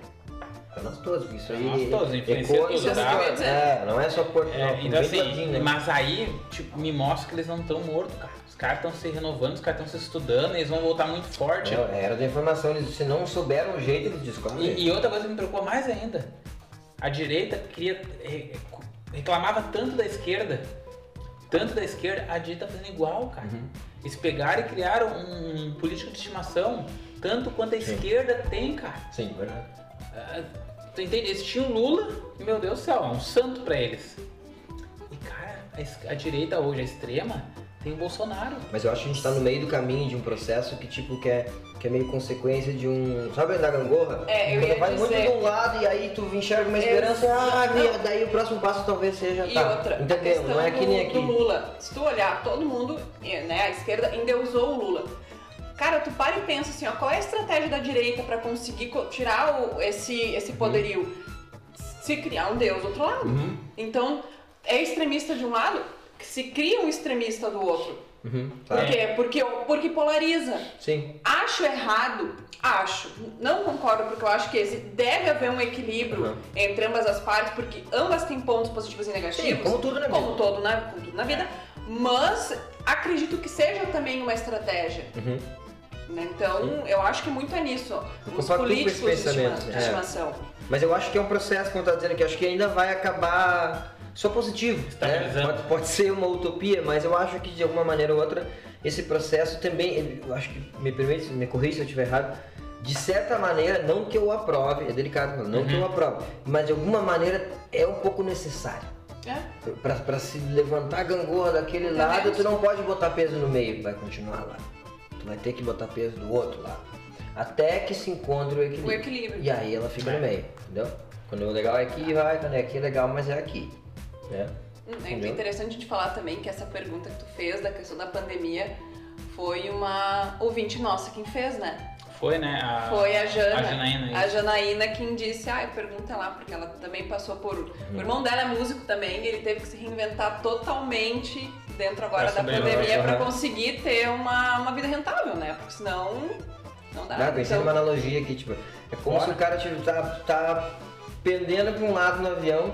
Pra nós todos, porque isso aí nós todos, influencia cima tá? de todos. É, não é só por É, não, então assim, né? mas aí, tipo, me mostra que eles não estão mortos, cara. Os caras estão se renovando, os caras estão se estudando, eles vão voltar muito forte. Não, era da informação, eles, se não souberam o jeito, eles descobrem. E, e outra coisa que me preocupa mais ainda, a direita queria re- reclamava tanto da esquerda, tanto da esquerda, a direita tá fazendo igual, cara. Uhum. Eles pegaram e criaram um, um político de estimação, tanto quanto a Sim. esquerda tem, cara. Sim, verdade. Ah, tu entende? Eles tinham Lula, e, meu Deus do céu, é um santo pra eles. E cara, a, a direita hoje, a extrema, tem o Bolsonaro. Mas eu acho que a gente tá no meio do caminho de um processo que, tipo, que é, que é meio consequência de um. Sabe da gangorra? É, eu Quando ia vai muito dizer. de um lado e aí tu enxerga uma esperança, ah, Exato. daí o próximo passo talvez seja. E tá, outra, entendeu? Não é aqui nem aqui. do Lula. Se tu olhar, todo mundo, né, a esquerda endeusou o Lula. Cara, tu para e pensa assim, ó, qual é a estratégia da direita pra conseguir co- tirar o- esse, esse poderio? Se criar um deus do outro lado. Uhum, Então, é extremista de um lado, se cria um extremista do outro. uhum, Por tá. quê? Porque, porque polariza. Sim. Acho errado, acho. Não concordo, porque eu acho que deve haver um equilíbrio Uhum. entre ambas as partes, porque ambas têm pontos positivos e negativos. Sim, como tudo na vida. Como todo na, como tudo na vida. Mas acredito que seja também uma estratégia. Uhum. né? Então, eu acho que muito é nisso. Eu Os políticos de, estima- de é. estimação. Mas eu acho que é um processo, como eu tava dizendo, que acho que ainda vai acabar só positivo. Né? Pode, pode ser uma utopia, mas eu acho que de alguma maneira ou outra esse processo também, eu acho que me permite, me corrija se eu estiver errado, de certa maneira, não que eu aprove, é delicado, não, não que eu Uhum. aprove, mas de alguma maneira é um pouco necessário. É? Pra, pra se levantar a gangorra daquele Entendeu? lado, tu não pode botar peso no meio, vai continuar lá. Tu vai ter que botar peso do outro lado. Até que se encontre o equilíbrio. O equilíbrio. E aí ela fica É. no meio, entendeu? Quando o legal é aqui, vai, quando é aqui é legal, mas é aqui. Né? Hum, É interessante a gente falar também que essa pergunta que tu fez da questão da pandemia foi uma ouvinte nossa quem fez, né? Foi, né? A, Foi a Jana. A Janaína. A. Janaína quem disse, ah, pergunta lá, porque ela também passou por. O irmão dela é músico também, e ele teve que se reinventar totalmente dentro agora Pra da pandemia para conseguir ter uma, uma vida rentável, né? Porque senão não dá. Ah, pensei Então, numa analogia aqui, tipo, é como Bora. se o cara tipo, tá, tá pendendo para um lado no avião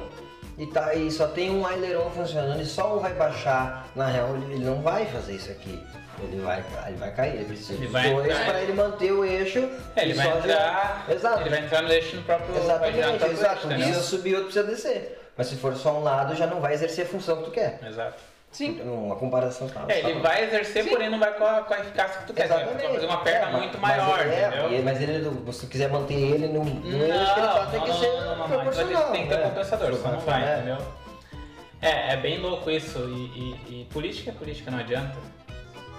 e, tá, e só tem um aileron funcionando e só um vai baixar. Na real, ele, não vai fazer isso aqui. Ele vai, ele vai cair, ele precisa Ele vai dois entrar- para ele manter o eixo. É, ele vai só entrar. Exato. Ele vai entrar no eixo no próprio. no Exatamente, próprio exato. Um precisa subir, outro precisa descer. Mas se for só um lado, já não vai exercer a função que tu quer. Exato. Sim. Uma comparação tá. É, tá ele bom. vai exercer, Sim. porém não vai com a, com a eficácia que tu quer. Tu vai fazer uma perna É, muito mas maior, ele é, entendeu? Mas ele, se tu quiser manter ele no, Não, ele tá, tem que não, ser não, não, não, não. Proporcional. Tem que ter né? compensador, senão não vai, É. entendeu? É, é bem louco isso. E, e- e política é política, não adianta.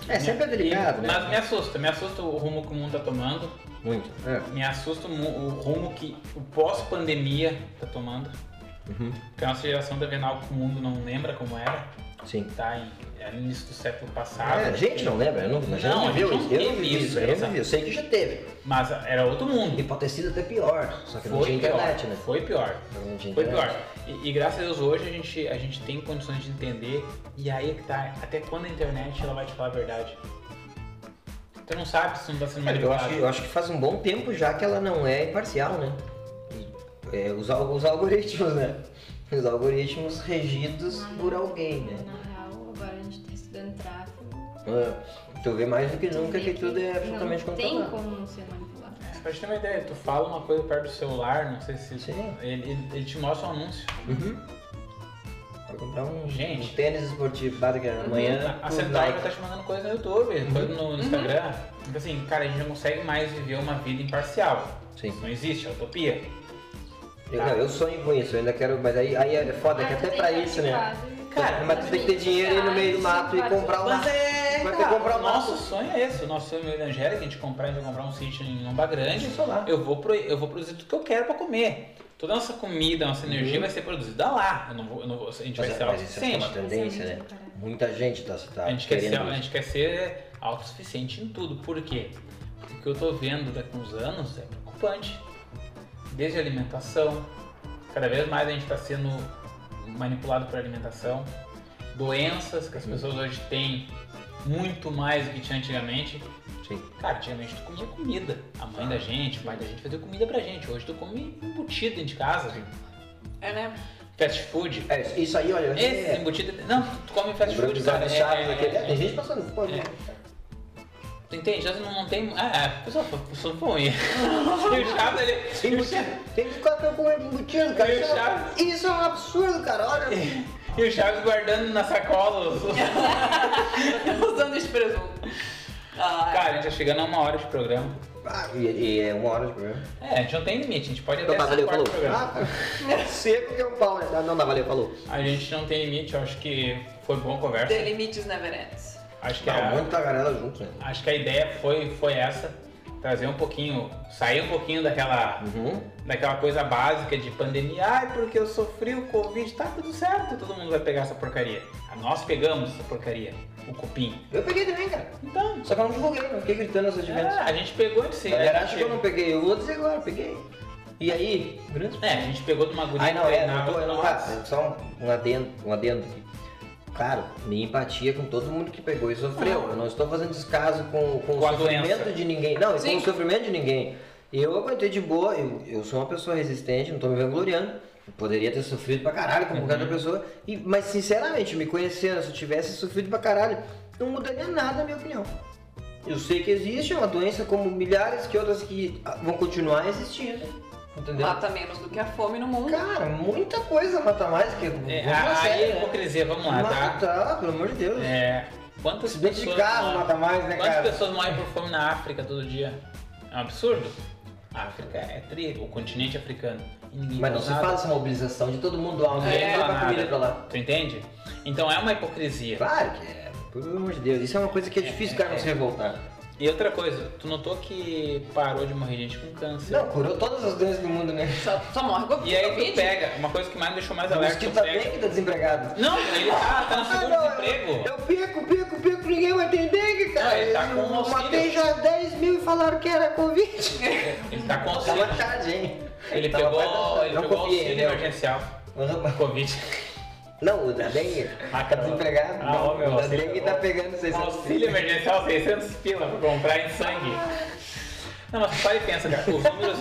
É, sempre é delicado, E- né? Mas me assusta, me assusta o rumo que o mundo tá tomando. Muito. É. Me assusta o, o rumo que o pós-pandemia tá tomando. Uhum. Porque a nossa geração tá vendo algo que o mundo não lembra como era. Sim. Tá em, é no início do século passado. É, a gente não lembra, eu não, Não, não viveu gente isso. não Eu não vivi isso, isso, eu não vivi. Eu sei que já teve. Mas era outro mundo. E pode ter sido até pior, só que não tinha pior. internet, né? Foi pior. Não Foi pior. E, e graças a Deus hoje a gente, a gente tem condições de entender. E aí é que tá. Até quando a internet ela vai te falar a verdade? Tu não sabe se não tá sendo É, eu, acho, eu acho que faz um bom tempo já que ela não é imparcial, né? É, os, os algoritmos, né? Os algoritmos regidos por alguém, né? Na real, agora a gente tá estudando tráfego. É, Tu vê mais do que nunca vê que tudo é absolutamente Não tem controlado. como não ser manipulado. É, pra gente ter uma ideia, tu fala uma coisa perto do celular, não sei se. Sim. Ele, ele, ele te mostra um anúncio. Uhum. Vai comprar um, Gente. um tênis esportivo, bata que amanhã. A tu Central Nike. já tá te mandando coisa no YouTube, coisa no, no Instagram. Então assim, cara, a gente não consegue mais viver uma vida imparcial. Sim. Não existe, é utopia. Eu, não, eu sonho com isso, eu ainda quero, mas aí, aí é foda, que até pra isso, né? Cara, mas tu tem que ter dinheiro aí no meio do mato e comprar uma. Mas é, Vai ter cara, que comprar o uma- nosso sonho é esse. O nosso sonho é Angélica, a gente comprar, a gente vai comprar um sítio em Lomba Grande. Isso lá. Eu vou, pro, eu vou produzir tudo que eu quero pra comer. Toda a nossa comida, a nossa energia vai ser produzida lá. Eu não vou, eu não vou, a gente vai Uhum. Mas, ser mas isso acho que é uma autossuficiente. tendência, né? Muita gente tá, tá A gente, quer ser, a gente quer ser autossuficiente em tudo. Por quê? O que eu tô vendo daqui uns anos é preocupante. Desde a alimentação, cada vez mais a gente está sendo manipulado por alimentação. Doenças que as Uhum. pessoas hoje têm muito mais do que tinha antigamente. Sim. Cara, antigamente tu comia comida. A mãe da gente, o pai da gente fazia comida pra gente. Hoje tu come embutido dentro de casa. É, né? Fast food. É, isso- aí, olha. Esse é, embutido. Não, tu come fast food, cara. É, é, é, Tem gente passando fome. É. né? Tu entende? Já não, não tem. É, é, pessoal, pessoa fome. e o Chaves, ele. Tem e o embutido. Chaves- Tem que embutido, cara. E o Isso é, Chaves? isso é um absurdo, cara. Olha. E o Chaves guardando na sacola. Usando esse presunto. Ah, Cara, a gente tá chegando a uma hora de programa. Ah, e, e é uma hora de programa. É, a gente não tem limite, a gente pode até Então tá, ser valeu, falou. programa. Ah, tá. Seco que é um pau, né? Não, não, valeu, falou. A gente não tem limite, eu acho que foi boa a conversa. The Limites Never Ends. Acho que, Tá, a, muita galera junto, né? acho que a ideia foi, foi essa, trazer um pouquinho, sair um pouquinho daquela, Uhum. daquela coisa básica de pandemia. Ai, porque eu sofri o Covid, tá tudo certo, todo mundo vai pegar essa porcaria. Ah, Nós pegamos essa porcaria, o cupim. Eu peguei também, cara. Então, Só que eu não divulguei, não fiquei gritando nos eventos. é, a gente pegou de. A galera a acha que eu não peguei. Eu vou dizer agora, eu peguei. E aí? Grande é, a gente pegou de uma guria Ai, não, é, não, tô, não tá. Só um, um adendo, um adendo aqui. Claro, minha empatia com todo mundo que pegou e sofreu. Eu não estou fazendo descaso com, com, Com a o sofrimento doença. de ninguém. Não, e com Sim. o sofrimento de ninguém. Eu aguentei de boa, eu, eu sou uma pessoa resistente, não tô me vangloriando. Poderia ter sofrido pra caralho como qualquer Uhum. outra pessoa. E, mas sinceramente, me conhecendo, se eu tivesse sofrido pra caralho, não mudaria nada, na minha opinião. Eu sei que existe uma doença como milhares que outras que ah, vão continuar existindo. Entendeu? Mata menos do que a fome no mundo. Cara, muita coisa mata mais que. É, vamos aí é né? hipocrisia, vamos lá, tá? Mata, pelo amor de Deus. É, quantas de pessoas carro morrem- mata mais, né, Quantas cara? pessoas morrem por fome na África todo dia? É um absurdo. A África é tri, o continente africano. Ninguém Mas não se nada. faz essa mobilização de todo mundo lá, Ninguém alguém fala levar comida pra lá. Tu entende? Então é uma hipocrisia. Claro que é. Pelo amor de Deus, isso é uma coisa que é difícil o cara não é. se revoltar. E outra coisa, tu notou que parou de morrer gente com câncer. Não, curou todas as doenças do mundo, né? Só, só morre com E aí tu pega, uma coisa que mais me deixou mais O alerta, mosquito tu também pega... que tá desempregado. Não, ele tá, tá no Ah, seguro não, desemprego. Eu, eu pico, pico, pico, ninguém vai entender, cara. Não, ele tá com eu auxílio. matei já 10 mil e falaram que era Covid. Ele tá com Tá auxílio. uma tarde, hein? Ele Tava pegou, ele não pegou auxílio né? emergencial. Aham. Covid. Não, o da dengue. Ah, Tá não. desempregado? Ah, não, ó, meu, o da auxílio- dengue tá pegando 600 Auxílio emergencial 600 pila pra comprar em sangue. Não, mas para e pensa, cara. Os números,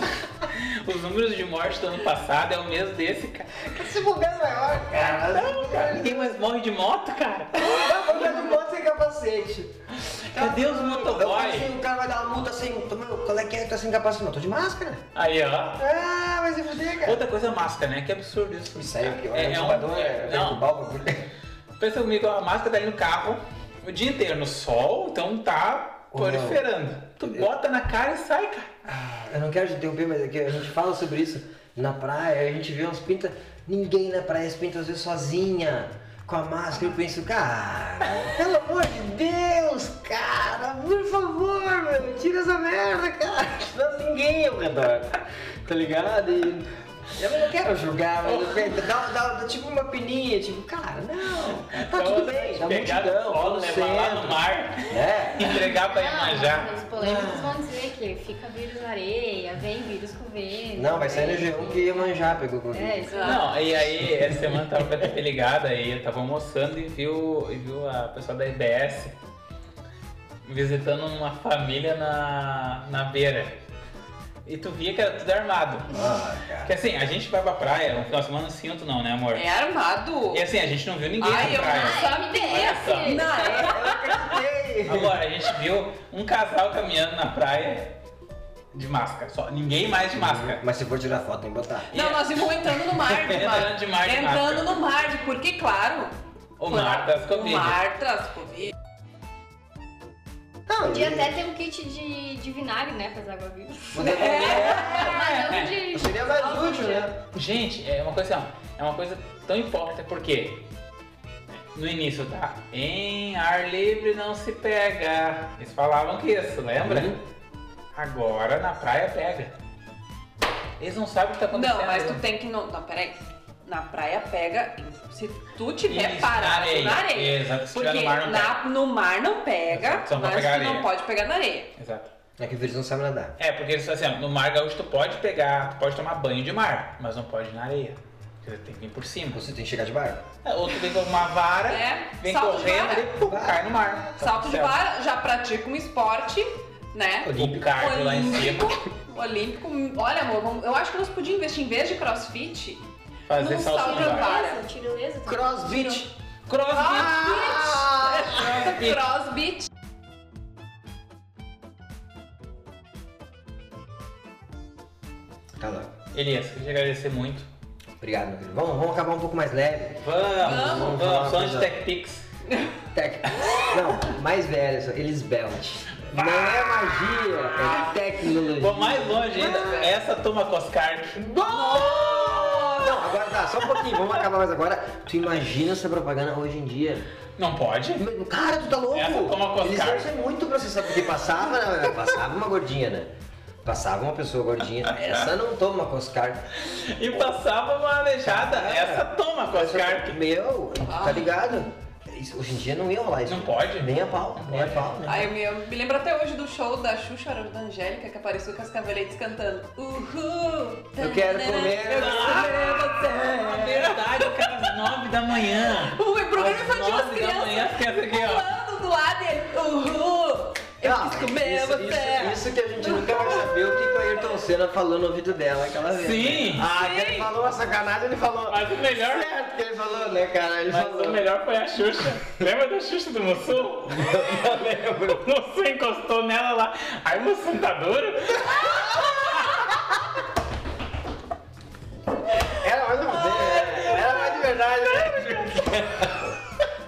os números de morte do ano passado é o mesmo desse, cara. Esse bugando maior, cara. Não, cara. Ninguém mais morre de moto, cara. Não, porque não pode sem. Cadê os Eu motoboy? pensei, o cara vai dar uma multa assim, meu, qual é que é? Tá sem capacete? Não, tô de máscara. Aí, ó. Ah, vai se fuder, cara. Outra coisa, máscara, né? Que absurdo isso. Isso aí, o que? É, é um, é, é, não, não. pensa comigo, a máscara tá ali no carro o dia inteiro no sol, então tá proliferando. Tu Eu- bota na cara e sai, cara. Ah, Eu não quero te interromper, mas é que a gente fala sobre isso na praia, a gente vê uns pinta. Ninguém na praia se pinta às vezes sozinha, com a máscara. Eu penso, cara, pelo amor de Deus, cara, por favor, meu, tira essa merda, cara. Não ninguém ao redor, tá ligado? E eu não quero julgar, mas eu penso, dá, dá, dá tipo uma pininha, tipo, cara, não, tá tudo bem, na pegar multidão, no colo, no levar lá no centro. mar, É. entregar pra Iemanjá. mas Os polêmicos vão dizer que fica vírus na areia, vem vírus com vento. Não, vai sair no vem- G1 que ia manjar, pegou Covid. É, isso. Não, e aí essa semana tava ter ligada aí, eu tava almoçando e viu, e viu a pessoa da IBS visitando uma família na, na beira. E tu via que era tudo armado. Ah, cara. Porque assim, a gente vai pra praia, no final de semana cinto não, né amor? É armado. E assim, a gente não viu ninguém Ai, na eu praia. não Ai, sabe me interesse. Olha Não, é- Eu acreditei. Agora, a gente viu um casal caminhando na praia de máscara, só. Ninguém mais de máscara. Mas se for tirar foto, tem que botar. Não, nós vimos entrando no mar de mar. Entrando de mar de Entrando máscara. no mar de porque, claro. O mar traz Covid. O mar traz Covid. Não, Podia até ter um kit de, de vinagre, né, usar vírus. Podia ter- Mas não de... Seria mais útil, né? Gente, é uma coisa assim, ó, é uma coisa tão hipócrita porque no início, tá? Em ar livre não se pega. Eles falavam que isso, lembra? Uhum. Agora na praia pega. Eles não sabem o que tá acontecendo. Não, mas tu tem que. Não, não, peraí. Na praia pega. Se tu tiver Isso, parado na areia. na areia. Exato, se porque tiver no mar, não na- no mar não pega, Exato, não mas pegar tu areia. não pode pegar na areia. Exato. É que o vírus não sabe nadar. É, porque eles assim, no mar gaúcho tu pode pegar, tu pode tomar banho de mar, mas não pode ir na areia. Porque tem que vir por cima. Você tem que chegar de barco. É, Ou tu vem com uma vara, É, vem correndo e pum, cai no mar. Salto de vara, já pratica um esporte né? O cardio lá em cima. Olímpico. Olha, amor, eu acho que nós podíamos investir em vez de crossfit. Fazer salto. Tirolesa, tirolesa. também. Crossfit. Crossfit. Crossfit. Crossfit. Tá lá. Elias, queria te agradecer muito. Obrigado, meu querido. Vamos, vamos acabar um pouco mais leve. Vamos, Vamos. vamos, Vamos. só de Tech Pix. Tec... Não, mais velho, só. eles belt. Não é magia, é tecnologia. Vou mais longe ainda. Essa toma Coscard. Não, agora tá, só um pouquinho, vamos acabar mais agora. Tu imagina essa propaganda hoje em dia? Não pode? Cara, tu tá louco? Essa toma Coscar. Eles iam ser muito processados, porque passava, né, passava uma gordinha, né? Passava uma pessoa gordinha. Essa não toma Coscar. E passava uma aleijada. Essa toma Coscard. Meu, tá ligado? Isso, hoje em dia não ia rolar isso. Não pode? Nem a pau, Não nem a pau. né? Ai, eu me, eu me lembro até hoje do show da Xuxa ou da Angélica que apareceu com as cavaletes cantando. Uhul! Eu quero comer. Eu quero comer Na você. verdade, cara, às nove da manhã. O programa Às infantil, as nove da manhã, crianças fica aqui, ó. pulando do lado dele. Uhul! Eu Ah, quis comer isso, você. Isso, isso que a gente nunca vai saber o que, que o Ayrton Senna falou no ouvido dela aquela vez. Sim. né? Ah, Sim. ele falou uma sacanagem, ele falou. Mas o melhor- Certo que ele falou, né, cara? Ele Mas falou. o melhor foi a Xuxa. Lembra da Xuxa do Mussu? Eu lembro. O Mussu encostou nela lá. Aí o Mussu tá duro. Era mais né? Era mais de verdade, né?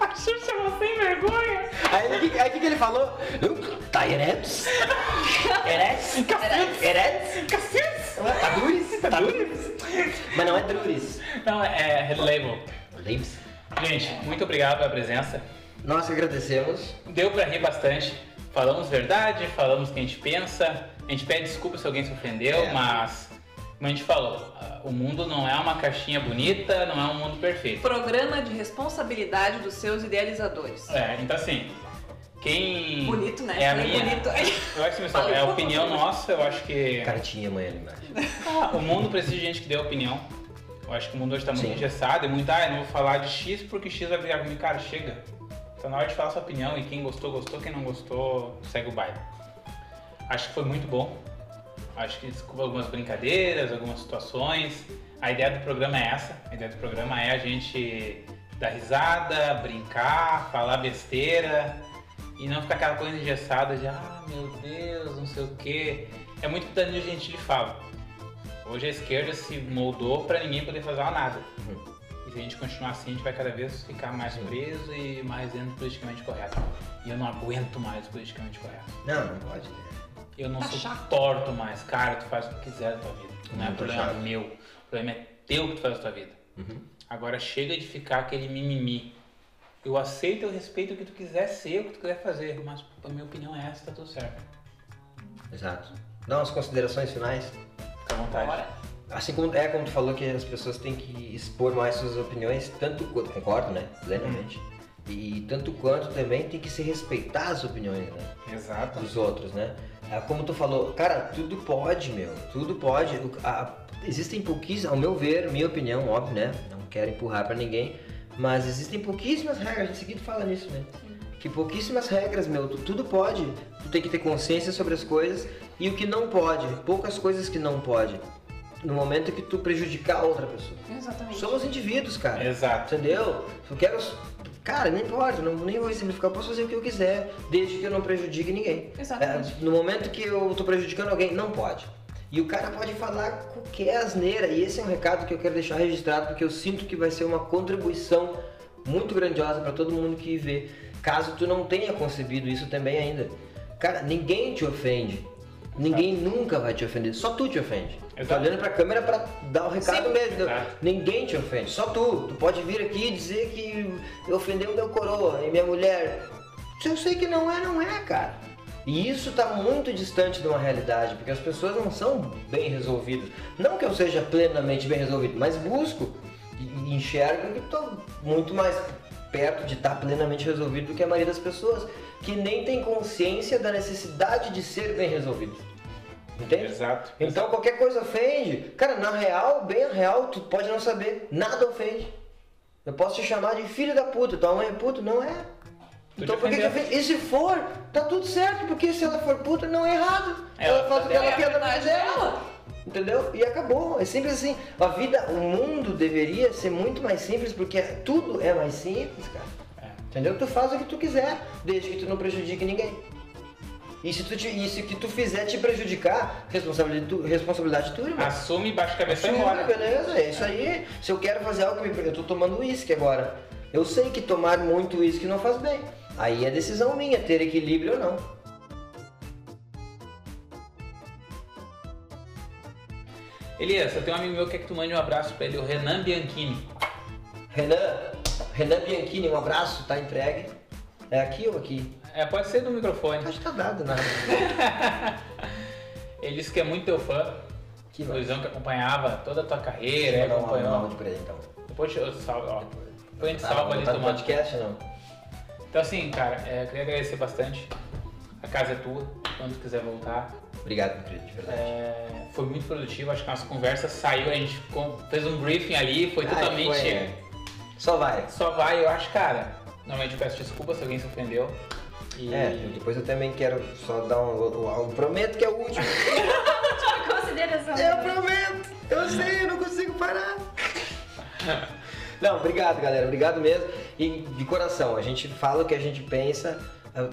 A Xuxa era sem vergonha. Aí o que, aí, que, que ele falou? Tá eretos? Eretos? Eretos? Cacete. Tá duris? Tá duris? Mas não é duris. Não, é Red Label. Leibs. Gente, muito obrigado pela presença. Nós agradecemos. Deu pra rir bastante. Falamos verdade, falamos o que a gente pensa. A gente pede desculpa se alguém se ofendeu, É. mas como a gente falou, ah, o mundo não é uma caixinha bonita, não é um mundo perfeito. Programa de responsabilidade dos seus idealizadores. É, então assim, quem. Bonito, né? É a minha. bonito. Eu acho que pessoal, é a opinião nossa, eu acho que. Cara, tinha amanhã ali embaixo. Ah, o mundo precisa de gente que dê opinião. Eu acho que o mundo hoje tá muito Sim. engessado e muito, ah, eu não vou falar de X porque X vai brigar comigo. Cara, chega. Tá na hora de falar sua opinião e quem gostou, gostou, quem não gostou, segue o baile. Acho que foi muito bom. Acho que desculpa algumas brincadeiras, algumas situações. A ideia do programa é essa. A ideia do programa é a gente dar risada, brincar, falar besteira e não ficar aquela coisa engessada de ah, meu Deus, não sei o quê. É muito o que o Danilo Gentili fala. Hoje a esquerda se moldou para ninguém poder fazer nada. E se a gente continuar assim, a gente vai cada vez ficar mais preso e mais dentro do politicamente correto. E eu não aguento mais o politicamente correto. Não, não pode. Eu não Tá sou chato. torto mais. Cara, tu faz o que quiser da tua vida. Não é Muito problema chato. meu. O problema é teu que tu faz da tua vida. Uhum. Agora chega de ficar aquele mimimi. Eu aceito, eu respeito o que tu quiser ser, o que tu quiser fazer. Mas a minha opinião é essa, tá tudo certo. Exato. Dá umas considerações finais. Fica à vontade. Bora. Assim como é como tu falou que as pessoas têm que expor mais suas opiniões, tanto quanto, concordo, né? Plenamente. E tanto quanto também tem que se respeitar as opiniões, né? Exato. Dos outros, né? É, Como tu falou, cara, tudo pode, meu, tudo pode. Existem pouquíssimas, ao meu ver, minha opinião, óbvio, né? Não quero empurrar pra ninguém, mas existem pouquíssimas regras, em seguida fala nisso, né? Que pouquíssimas regras, meu, tu- tudo pode. Tu tem que ter consciência sobre as coisas e o que não pode, poucas coisas que não pode. No momento que tu prejudicar outra pessoa. Exatamente. Somos indivíduos, cara. Exato. Entendeu? Eu quero. Cara, não importa, não, nem vou simplificar, eu posso fazer o que eu quiser, desde que eu não prejudique ninguém. Exatamente. É, no momento que eu tô prejudicando alguém, não pode. E o cara pode falar qualquer asneira, e esse é um recado que eu quero deixar registrado, porque eu sinto que vai ser uma contribuição muito grandiosa para todo mundo que vê. Caso tu não tenha concebido isso também ainda. Cara, ninguém te ofende. Ninguém nunca vai te ofender, só tu te ofende. Eu tô olhando pra câmera pra dar o recado Sim. mesmo. Exato. Ninguém te ofende, só tu. Tu pode vir aqui e dizer que ofendeu meu coroa e minha mulher. Se eu sei que não é, não é, cara. E isso tá muito distante de uma realidade, porque as pessoas não são bem resolvidas. Não que eu seja plenamente bem resolvido, mas busco e enxergo que tô muito mais perto de estar plenamente resolvido do que a maioria das pessoas, que nem tem consciência da necessidade de ser bem resolvido. Entende? Exato. Então qualquer coisa ofende. Cara, na real, bem a real, tu pode não saber. Nada ofende. Eu posso te chamar de filho da puta, tua mãe é puta? Não é. Então por que que defendeu. ela fez? E se for, tá tudo certo, porque se ela for puta, não é errado. É, ela ela faz o que ela É quer da vida dela. Entendeu? E acabou. É simples assim. A vida, o mundo deveria ser muito mais simples, porque tudo é mais simples, cara. É. Entendeu? Tu faz o que tu quiser, desde que tu não prejudique ninguém. E se, tu te, e se que tu fizer te prejudicar, responsabilidade, tu, responsabilidade tua, irmão. Assume, baixa a cabeça e Sim, embora. beleza, é isso aí. Se eu quero fazer algo que me. Eu tô tomando uísque agora. Eu sei que tomar muito uísque não faz bem. Aí é decisão minha, ter equilíbrio ou não. Elias, eu tenho um amigo meu que quer que tu mande um abraço pra ele, o Renan Bianchini. Renan, Renan Bianchini, um abraço, tá entregue. É aqui ou aqui? É, pode ser no microfone. Acho que tá dado nada. Ele disse que é muito teu fã. Que Luizão que acompanhava toda a tua carreira, Vou é, dar um áudio acompanhou. pra ele então. Depois eu salvo, ó. Depois a gente Tá, salva ali no tomando. podcast não? Então assim, cara, é, eu queria agradecer bastante. A casa é tua, quando tu quiser voltar. Obrigado, meu querido, de verdade. É, foi muito produtivo, acho que a nossa conversa saiu, a gente ficou- fez um briefing ali, foi Ai, totalmente. foi, é. Só vai. Só vai, eu acho, cara. Normalmente eu peço desculpa se alguém se ofendeu. E É, depois eu também quero só dar um. Eu, prometo que é o último. Consideração. Eu prometo! Eu sei, eu não consigo parar. Não, obrigado, galera. Obrigado mesmo. E de coração, a gente fala o que a gente pensa,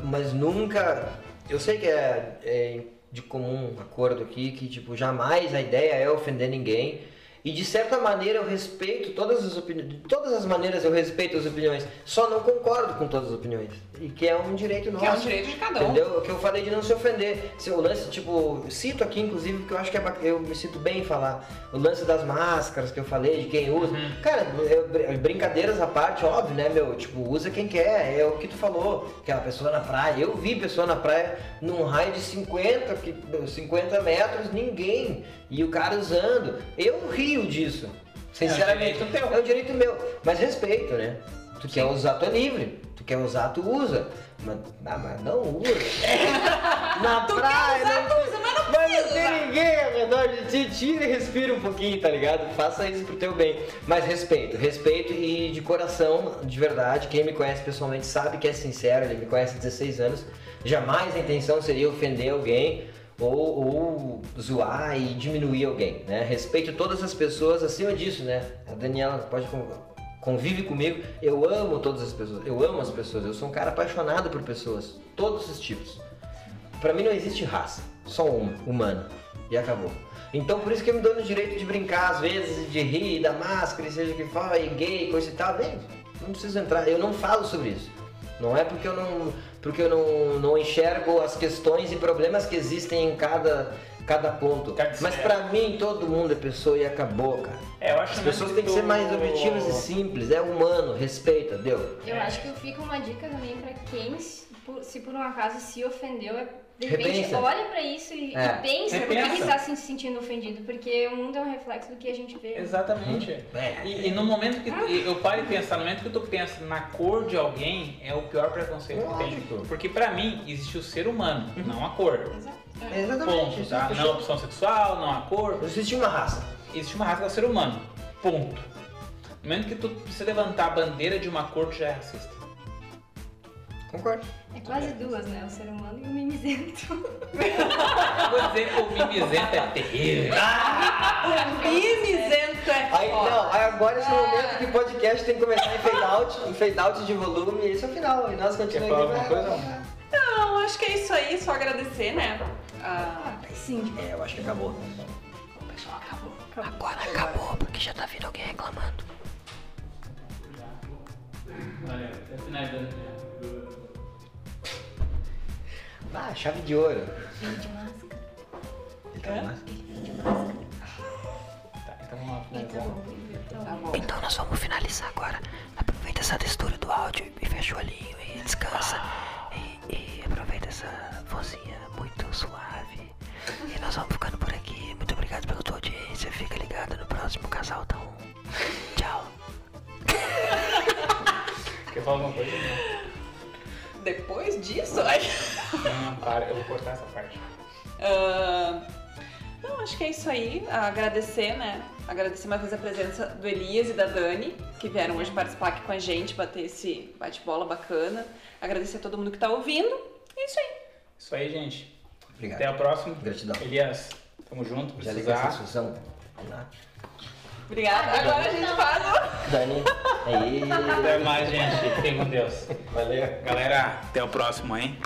mas nunca. Eu sei que é, é de comum acordo aqui que, tipo, jamais a ideia é ofender ninguém. E de certa maneira eu respeito todas as opiniões. De todas as maneiras eu respeito as opiniões. Só não concordo com todas as opiniões. E que é um direito nosso. Que é um direito de cada um. Entendeu? O que eu falei de não se ofender. Se o lance, tipo, cito aqui, inclusive, porque eu acho que é eu me sinto bem em falar. O lance das máscaras que eu falei, de quem usa. Cara, é br- brincadeiras à parte, óbvio, né, meu? Tipo, usa quem quer. É o que tu falou. Aquela pessoa na praia. Eu vi pessoa na praia num raio de 50, que- 50 metros, ninguém. E o cara usando. Eu rio disso. Sinceramente. É um direito teu. É um direito meu. Mas respeito, né? Tu quer usar, tu é livre. Tu quer usar, tu usa. Mas, ah, mas não usa. Na Tu praia, quer usar, não tu usa, mas não mas não tem ninguém ao redor de ti, tira e respira um pouquinho, tá ligado? Faça isso pro teu bem. Mas respeito, respeito e de coração, de verdade. Quem me conhece pessoalmente sabe que é sincero, ele me conhece há 16 anos. Jamais a intenção seria ofender alguém ou, ou zoar e diminuir alguém, né? Respeito todas as pessoas acima disso, né? A Daniela pode convive comigo. Eu amo todas as pessoas, eu amo as pessoas. Eu sou um cara apaixonado por pessoas, todos os tipos. Pra mim não existe raça, só uma, humana. E acabou. Então por isso que eu me dou no direito de brincar às vezes, de rir da máscara, e seja o que for, e gay, coisa e tal. Não preciso entrar, eu não falo sobre isso. Não é porque eu não, porque eu não, não enxergo as questões e problemas que existem em cada, cada ponto. Cada Mas pra mim todo mundo é pessoa e acabou, cara. É, eu acho As pessoas têm que ser mais objetivas e simples, é humano, respeita, deu? Eu acho que fica uma dica também pra quem, se por, se por um acaso se ofendeu, é, de repente Repensa. olha pra isso e, É. e pensa por que Repensa. que tá se sentindo ofendido, porque o mundo é um reflexo do que a gente vê. Exatamente. É. E, e no momento que eu paro e pensar, no momento que tu pensa na cor de alguém, é o pior preconceito que tem. Lógico. Porque pra mim existe o ser humano, não a cor. Exato. É exatamente. Ponto, tá? fechou. Não a opção sexual, não a cor. Não existe uma raça. Existe uma raça que é o ser humano. Ponto. No momento que tu precisa levantar a bandeira de uma cor, tu já é racista. Concordo. É quase duas, né? O ser humano e o mimizento. Vou dizer que o mimizento é terrível. O mimizento é Aí foda. não, aí agora esse Ah. momento que o podcast tem que começar em fade out, em fade out de volume, e esse é o final. E nós Quer continuamos. falar alguma coisa? Não, acho que é isso aí, só agradecer, né? Ah, Sim. É, eu acho que acabou. Acabou. Agora acabou, porque já tá vindo alguém reclamando. Tá. Ah, chave de ouro. De máscara. Ele tá Hã? mais- Tá, então vamos lá Então, finalizar. então, Tá bom. Então nós vamos finalizar agora. Aproveita essa textura do áudio e fecha o olhinho e descansa. E, e aproveita essa vozinha muito suave. E nós vamos ficando por aqui. Muito obrigado tua audiência. Fica ligado no próximo Casal Tá Um. Tchau. Quer falar alguma coisa? Depois disso. Não, não, para, eu vou cortar essa parte. Ah, Não, acho que é isso aí. Agradecer, né? Agradecer mais uma vez a presença do Elias e da Dani, que vieram hoje participar aqui com a gente, bater esse bate-bola bacana. Agradecer a todo mundo que tá ouvindo. É isso aí. Isso aí, gente. Obrigado. Até a próxima. Gratidão. Elias, tamo junto. Já liga essa Precisar. discussão. Lá. Obrigada. Agora a gente faz o... Dani. Aí. Até mais, gente. Fiquem com Deus. Valeu. Galera, até o próximo, hein?